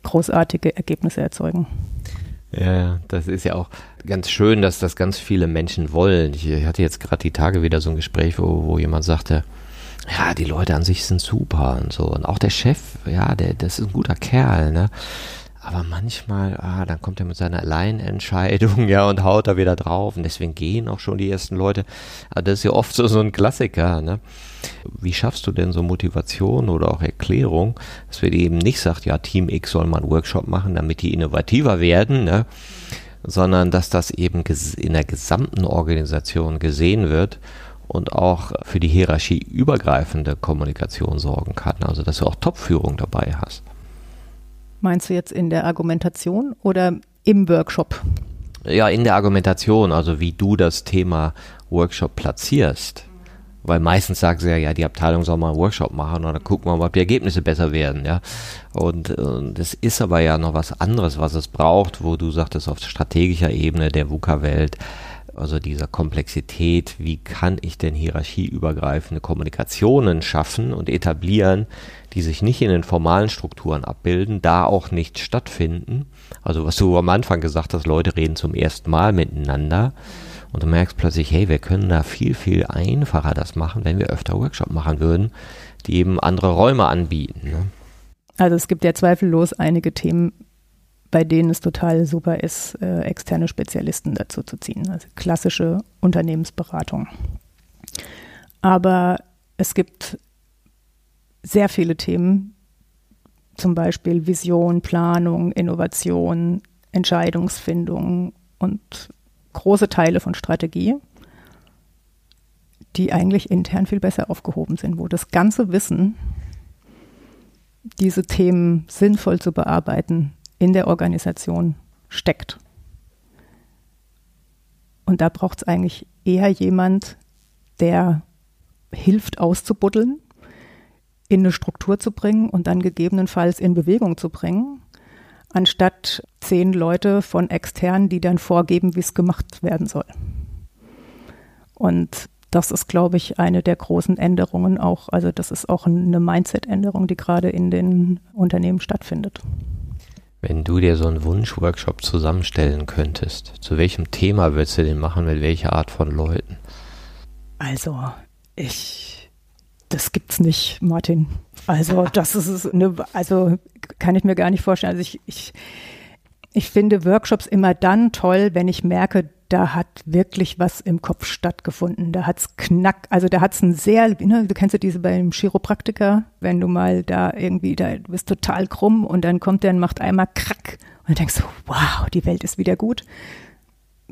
großartige Ergebnisse erzeugen. Ja, das ist ja auch ganz schön, dass das ganz viele Menschen wollen. Ich hatte jetzt gerade die Tage wieder so ein Gespräch, wo, wo jemand sagte, ja, die Leute an sich sind super und so. Und auch der Chef, ja, der, das ist ein guter Kerl, ne? Aber manchmal, ah, dann kommt er mit seiner Alleinentscheidung, ja, und haut da wieder drauf. Und deswegen gehen auch schon die ersten Leute. Aber das ist ja oft so, so ein Klassiker, ne? Wie schaffst du denn so Motivation oder auch Erklärung, dass wir eben nicht sagt, ja, Team X soll mal einen Workshop machen, damit die innovativer werden, ne? Sondern dass das eben in der gesamten Organisation gesehen wird und auch für die Hierarchie übergreifende Kommunikation sorgen kann. Also dass du auch Topführung dabei hast. Meinst du jetzt in der Argumentation oder im Workshop? Ja, in der Argumentation, also wie du das Thema Workshop platzierst. Weil meistens sagen sie ja, ja, die Abteilung soll mal einen Workshop machen und dann gucken wir mal, ob die Ergebnisse besser werden, ja. Und, und das ist aber ja noch was anderes, was es braucht, wo du sagtest, auf strategischer Ebene der VUCA-Welt, also dieser Komplexität, wie kann ich denn hierarchieübergreifende Kommunikationen schaffen und etablieren, die sich nicht in den formalen Strukturen abbilden, da auch nicht stattfinden. Also was du am Anfang gesagt hast, Leute reden zum ersten Mal miteinander und du merkst plötzlich, hey, wir können da viel, viel einfacher das machen, wenn wir öfter Workshop machen würden, die eben andere Räume anbieten. Ne? Also es gibt ja zweifellos einige Themen, bei denen es total super ist, äh, externe Spezialisten dazu zu ziehen, also klassische Unternehmensberatung. Aber es gibt sehr viele Themen, zum Beispiel Vision, Planung, Innovation, Entscheidungsfindung und große Teile von Strategie, die eigentlich intern viel besser aufgehoben sind, wo das ganze Wissen, diese Themen sinnvoll zu bearbeiten, in der Organisation steckt. Und da braucht es eigentlich eher jemand, der hilft auszubuddeln, in eine Struktur zu bringen und dann gegebenenfalls in Bewegung zu bringen, anstatt zehn Leute von extern, die dann vorgeben, wie es gemacht werden soll. Und das ist, glaube ich, eine der großen Änderungen auch. Also das ist auch eine Mindset-Änderung, die gerade in den Unternehmen stattfindet. Wenn du dir so einen Wunsch-Workshop zusammenstellen könntest, zu welchem Thema würdest du den machen, mit welcher Art von Leuten? Also, ich, das gibt's nicht, Martin. Also, das ist eine, also kann ich mir gar nicht vorstellen. Also ich, ich, ich finde Workshops immer dann toll, wenn ich merke, da hat wirklich was im Kopf stattgefunden. Da hat's knack, also da hat's ein sehr, ne, du kennst ja diese beim Chiropraktiker, wenn du mal da irgendwie, da du bist total krumm und dann kommt der und macht einmal krack und denkst du, wow, die Welt ist wieder gut.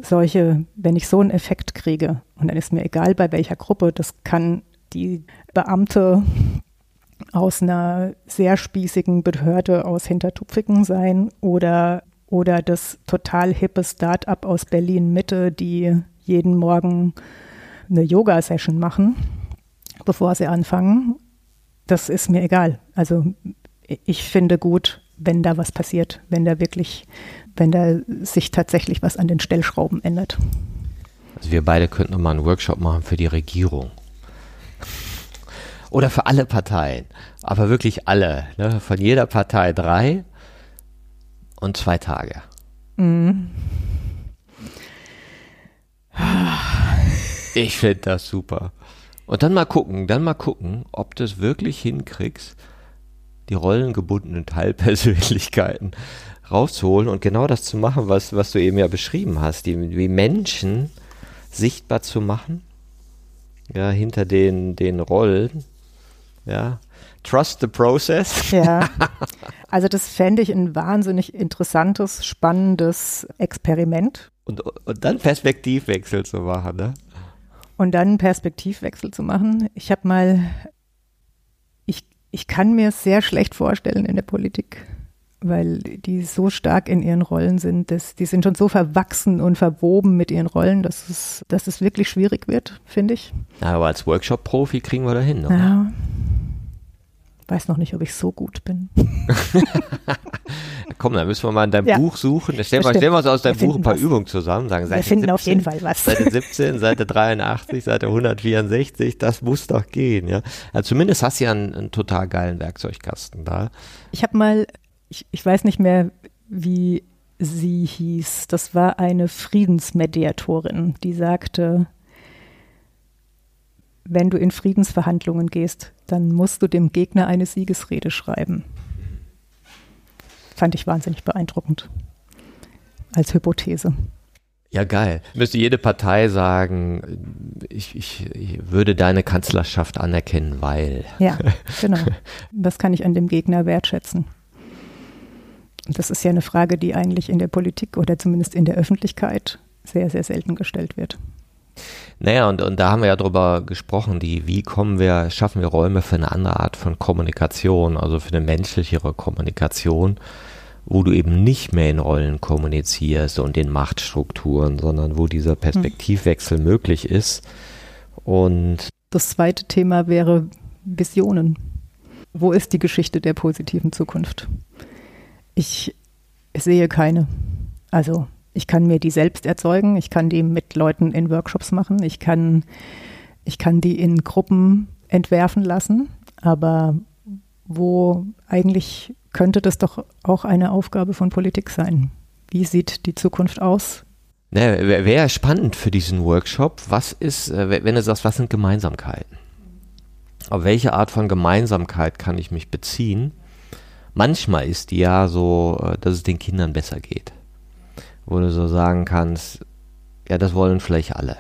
Solche, wenn ich so einen Effekt kriege und dann ist mir egal bei welcher Gruppe, das kann die Beamte aus einer sehr spießigen Behörde aus Hintertupfiken sein oder oder das total hippe Start-up aus Berlin Mitte, die jeden Morgen eine Yoga-Session machen, bevor sie anfangen. Das ist mir egal. Also ich finde gut, wenn da was passiert, wenn da wirklich, wenn da sich tatsächlich was an den Stellschrauben ändert. Also wir beide könnten mal einen Workshop machen für die Regierung. Oder für alle Parteien. Aber wirklich alle. Ne? Von jeder Partei drei und zwei Tage. Mhm. Ich finde das super. Und dann mal gucken, dann mal gucken, ob du es wirklich hinkriegst, die rollengebundenen Teilpersönlichkeiten rauszuholen und genau das zu machen, was, was du eben ja beschrieben hast, die, die Menschen sichtbar zu machen, ja, hinter den, den Rollen, ja, Trust the process. Ja. Also das fände ich ein wahnsinnig interessantes, spannendes Experiment. Und, und dann Perspektivwechsel zu machen, ne? Und dann Perspektivwechsel zu machen. Ich habe mal, ich, ich kann mir es sehr schlecht vorstellen in der Politik, weil die so stark in ihren Rollen sind, dass die sind schon so verwachsen und verwoben mit ihren Rollen, dass es, dass es wirklich schwierig wird, finde ich. aber als Workshop-Profi kriegen wir da hin, oder? Ja weiß noch nicht, ob ich so gut bin. Komm, dann müssen wir mal in deinem ja. Buch suchen. Stellen wir, stellen wir uns aus deinem Buch ein paar was. Übungen zusammen. Sagen, Seite wir finden 17, auf jeden Fall was. Seite 17, Seite 83, Seite 164, das muss doch gehen. Ja? Also zumindest hast du ja einen, einen total geilen Werkzeugkasten da. Ich habe mal, ich, ich weiß nicht mehr, wie sie hieß. Das war eine Friedensmediatorin, die sagte, wenn du in Friedensverhandlungen gehst, dann musst du dem Gegner eine Siegesrede schreiben. Fand ich wahnsinnig beeindruckend als Hypothese. Ja, geil. Müsste jede Partei sagen, ich, ich, ich, würde deine Kanzlerschaft anerkennen, weil. Ja, genau. Das kann ich an dem Gegner wertschätzen. Das ist ja eine Frage, die eigentlich in der Politik oder zumindest in der Öffentlichkeit sehr, sehr selten gestellt wird. Naja, und, und da haben wir ja drüber gesprochen, die, wie kommen wir, schaffen wir Räume für eine andere Art von Kommunikation, also für eine menschlichere Kommunikation, wo du eben nicht mehr in Rollen kommunizierst und in Machtstrukturen, sondern wo dieser Perspektivwechsel hm. möglich ist. Und das zweite Thema wäre Visionen. Wo ist die Geschichte der positiven Zukunft? Ich sehe keine. Also ich kann mir die selbst erzeugen, ich kann die mit Leuten in Workshops machen, ich kann, ich kann die in Gruppen entwerfen lassen, aber wo eigentlich könnte das doch auch eine Aufgabe von Politik sein. Wie sieht die Zukunft aus? Ne, Wäre spannend für diesen Workshop. Was ist, äh, wenn du sagst, was sind Gemeinsamkeiten? Auf welche Art von Gemeinsamkeit kann ich mich beziehen? Manchmal ist die ja so, äh, dass es den Kindern besser geht. Wo du so sagen kannst, ja, das wollen vielleicht alle.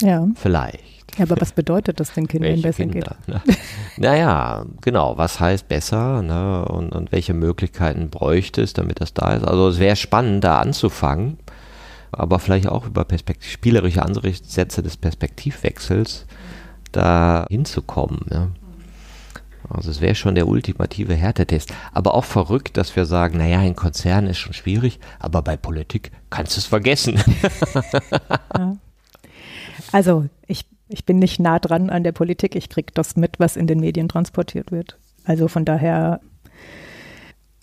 Ja. Vielleicht. Ja, aber was bedeutet das den Kindern welche besser Kinder, geht? Ne? Naja, genau, was heißt besser ne? und, und welche Möglichkeiten bräuchte es, damit das da ist? Also es wäre spannend, da anzufangen, aber vielleicht auch über Perspekt spielerische Ansätze des Perspektivwechsels da hinzukommen. Ne? Also es wäre schon der ultimative Härtetest. Aber auch verrückt, dass wir sagen, naja, ein Konzern ist schon schwierig, aber bei Politik kannst du es vergessen. Also ich, ich bin nicht nah dran an der Politik. Ich kriege das mit, was in den Medien transportiert wird. Also von daher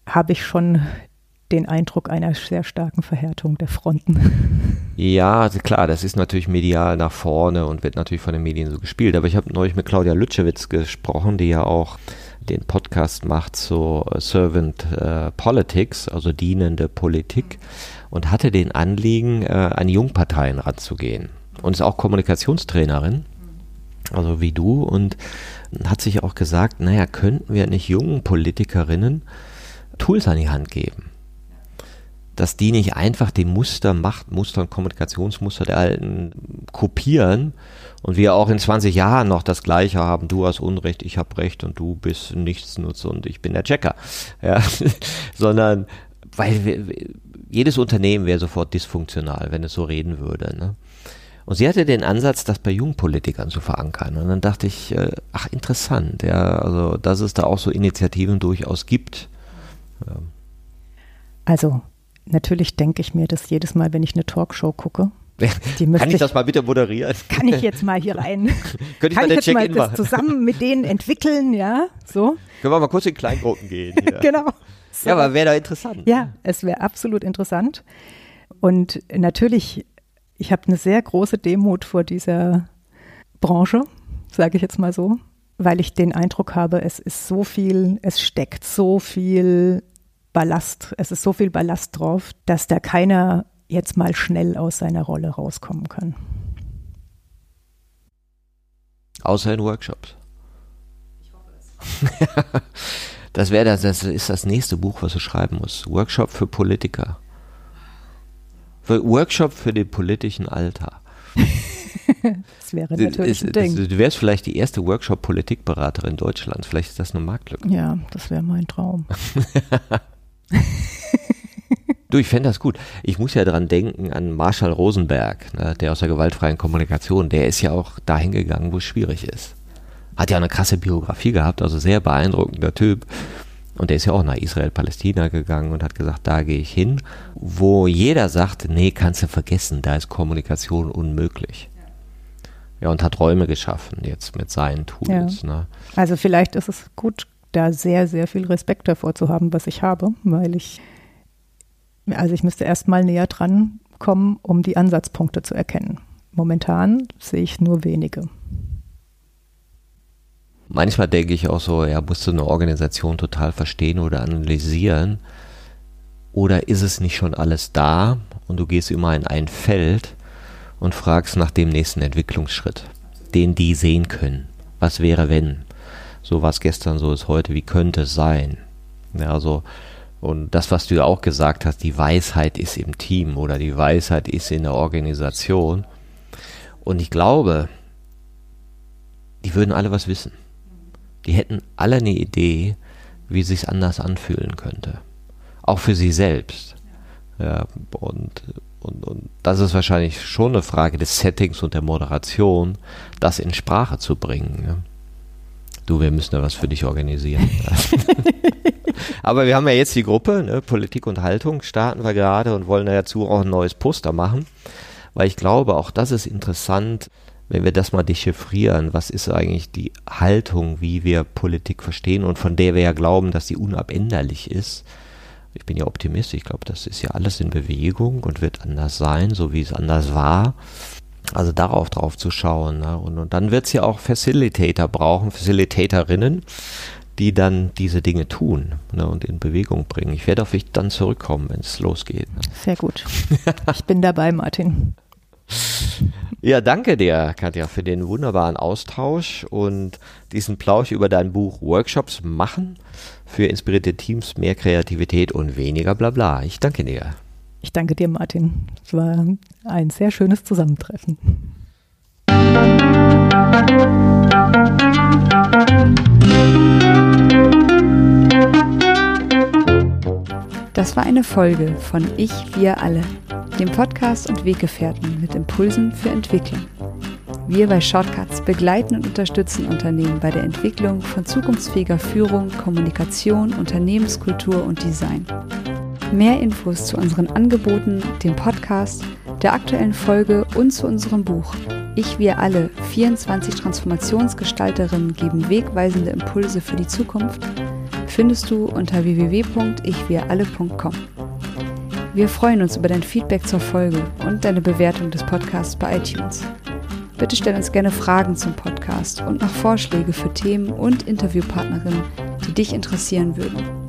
habe ich schon den Eindruck einer sehr starken Verhärtung der Fronten. Ja, also klar, das ist natürlich medial nach vorne und wird natürlich von den Medien so gespielt. Aber ich habe neulich mit Claudia Lütschewitz gesprochen, die ja auch den Podcast macht zu Servant äh, Politics, also dienende Politik, und hatte den Anliegen, äh, an Jungparteien ranzugehen. Und ist auch Kommunikationstrainerin, also wie du, und hat sich auch gesagt, naja, könnten wir nicht jungen Politikerinnen Tools an die Hand geben? Dass die nicht einfach die Muster, Machtmuster und Kommunikationsmuster der Alten kopieren und wir auch in 20 Jahren noch das Gleiche haben, du hast Unrecht, ich habe Recht und du bist Nichtsnutz und ich bin der Checker. Ja, sondern weil wir, jedes Unternehmen wäre sofort dysfunktional, wenn es so reden würde. Ne? Und sie hatte den Ansatz, das bei Jungpolitikern zu verankern. Und dann dachte ich, äh, ach interessant, ja, also dass es da auch so Initiativen durchaus gibt. Ja. Also natürlich denke ich mir das jedes Mal, wenn ich eine Talkshow gucke. kann ich das mal bitte moderieren? Kann ich jetzt mal hier rein? Könnte ich kann mal ich jetzt mal das zusammen mit denen entwickeln, ja? So. Können wir mal kurz in Kleingruppen gehen? genau. So. Ja, aber wäre doch interessant. Ja, es wäre absolut interessant. Und natürlich, ich habe eine sehr große Demut vor dieser Branche, sage ich jetzt mal so, weil ich den Eindruck habe, es ist so viel, es steckt so viel Ballast, es ist so viel Ballast drauf, dass da keiner jetzt mal schnell aus seiner Rolle rauskommen kann. Außer in Workshops. Ich hoffe es. das wäre das, das ist das nächste Buch, was du schreiben musst. Workshop für Politiker. Für Workshop für den politischen Alter. das wäre natürlich ein Ding. Du wärst vielleicht die erste Workshop-Politikberaterin Deutschlands. Vielleicht ist das eine Marktlücke. Ja, das wäre mein Traum. Du, ich fände das gut. Ich muss ja dran denken an Marshall Rosenberg, ne, der aus der gewaltfreien Kommunikation, der ist ja auch dahin gegangen, wo es schwierig ist. Hat ja eine krasse Biografie gehabt, also sehr beeindruckender Typ. Und der ist ja auch nach Israel-Palästina gegangen und hat gesagt, da gehe ich hin, wo jeder sagt, nee, kannst du vergessen, da ist Kommunikation unmöglich. Ja, und hat Räume geschaffen jetzt mit seinen Tools. Ja. Ne? Also vielleicht ist es gut, da sehr, sehr viel Respekt davor zu haben, was ich habe, weil ich, also ich müsste erst mal näher dran kommen, um die Ansatzpunkte zu erkennen. Momentan sehe ich nur wenige. Manchmal denke ich auch so, ja, musst du eine Organisation total verstehen oder analysieren. Oder ist es nicht schon alles da und du gehst immer in ein Feld und fragst nach dem nächsten Entwicklungsschritt, den die sehen können. Was wäre, wenn? So was gestern, so ist heute, wie könnte es sein? Ja, also, und das, was du ja auch gesagt hast, die Weisheit ist im Team oder die Weisheit ist in der Organisation. Und ich glaube, die würden alle was wissen. Die hätten alle eine Idee, wie sich anders anfühlen könnte. Auch für sie selbst. Ja, und, und, und das ist wahrscheinlich schon eine Frage des Settings und der Moderation, das in Sprache zu bringen. Du, wir müssen da was für dich organisieren. Aber wir haben ja jetzt die Gruppe, ne, Politik und Haltung, starten wir gerade und wollen dazu auch ein neues Poster machen, weil ich glaube, auch das ist interessant, wenn wir das mal dechiffrieren, was ist eigentlich die Haltung, wie wir Politik verstehen und von der wir ja glauben, dass sie unabänderlich ist. Ich bin ja Optimist, ich glaube, das ist ja alles in Bewegung und wird anders sein, so wie es anders war. Also darauf drauf zu schauen. Ne? Und, und dann wird es ja auch Facilitator brauchen, Facilitatorinnen, die dann diese Dinge tun ne, und in Bewegung bringen. Ich werde auf dich dann zurückkommen, wenn es losgeht. Ne? Sehr gut. Ich bin dabei, Martin. Ja, danke dir, Katja, für den wunderbaren Austausch und diesen Plausch über dein Buch Workshops machen für inspirierte Teams, mehr Kreativität und weniger Blabla. Ich danke dir. Ich danke dir, Martin. Es war ein sehr schönes Zusammentreffen. Das war eine Folge von Ich, wir alle, dem Podcast und Weggefährten mit Impulsen für Entwicklung. Wir bei Shortcuts begleiten und unterstützen Unternehmen bei der Entwicklung von zukunftsfähiger Führung, Kommunikation, Unternehmenskultur und Design. Mehr Infos zu unseren Angeboten, dem Podcast, der aktuellen Folge und zu unserem Buch Ich, wir alle, 24 Transformationsgestalterinnen geben wegweisende Impulse für die Zukunft, findest du unter www.ichwiralle.com. Wir freuen uns über dein Feedback zur Folge und deine Bewertung des Podcasts bei iTunes. Bitte stell uns gerne Fragen zum Podcast und noch Vorschläge für Themen und Interviewpartnerinnen, die dich interessieren würden.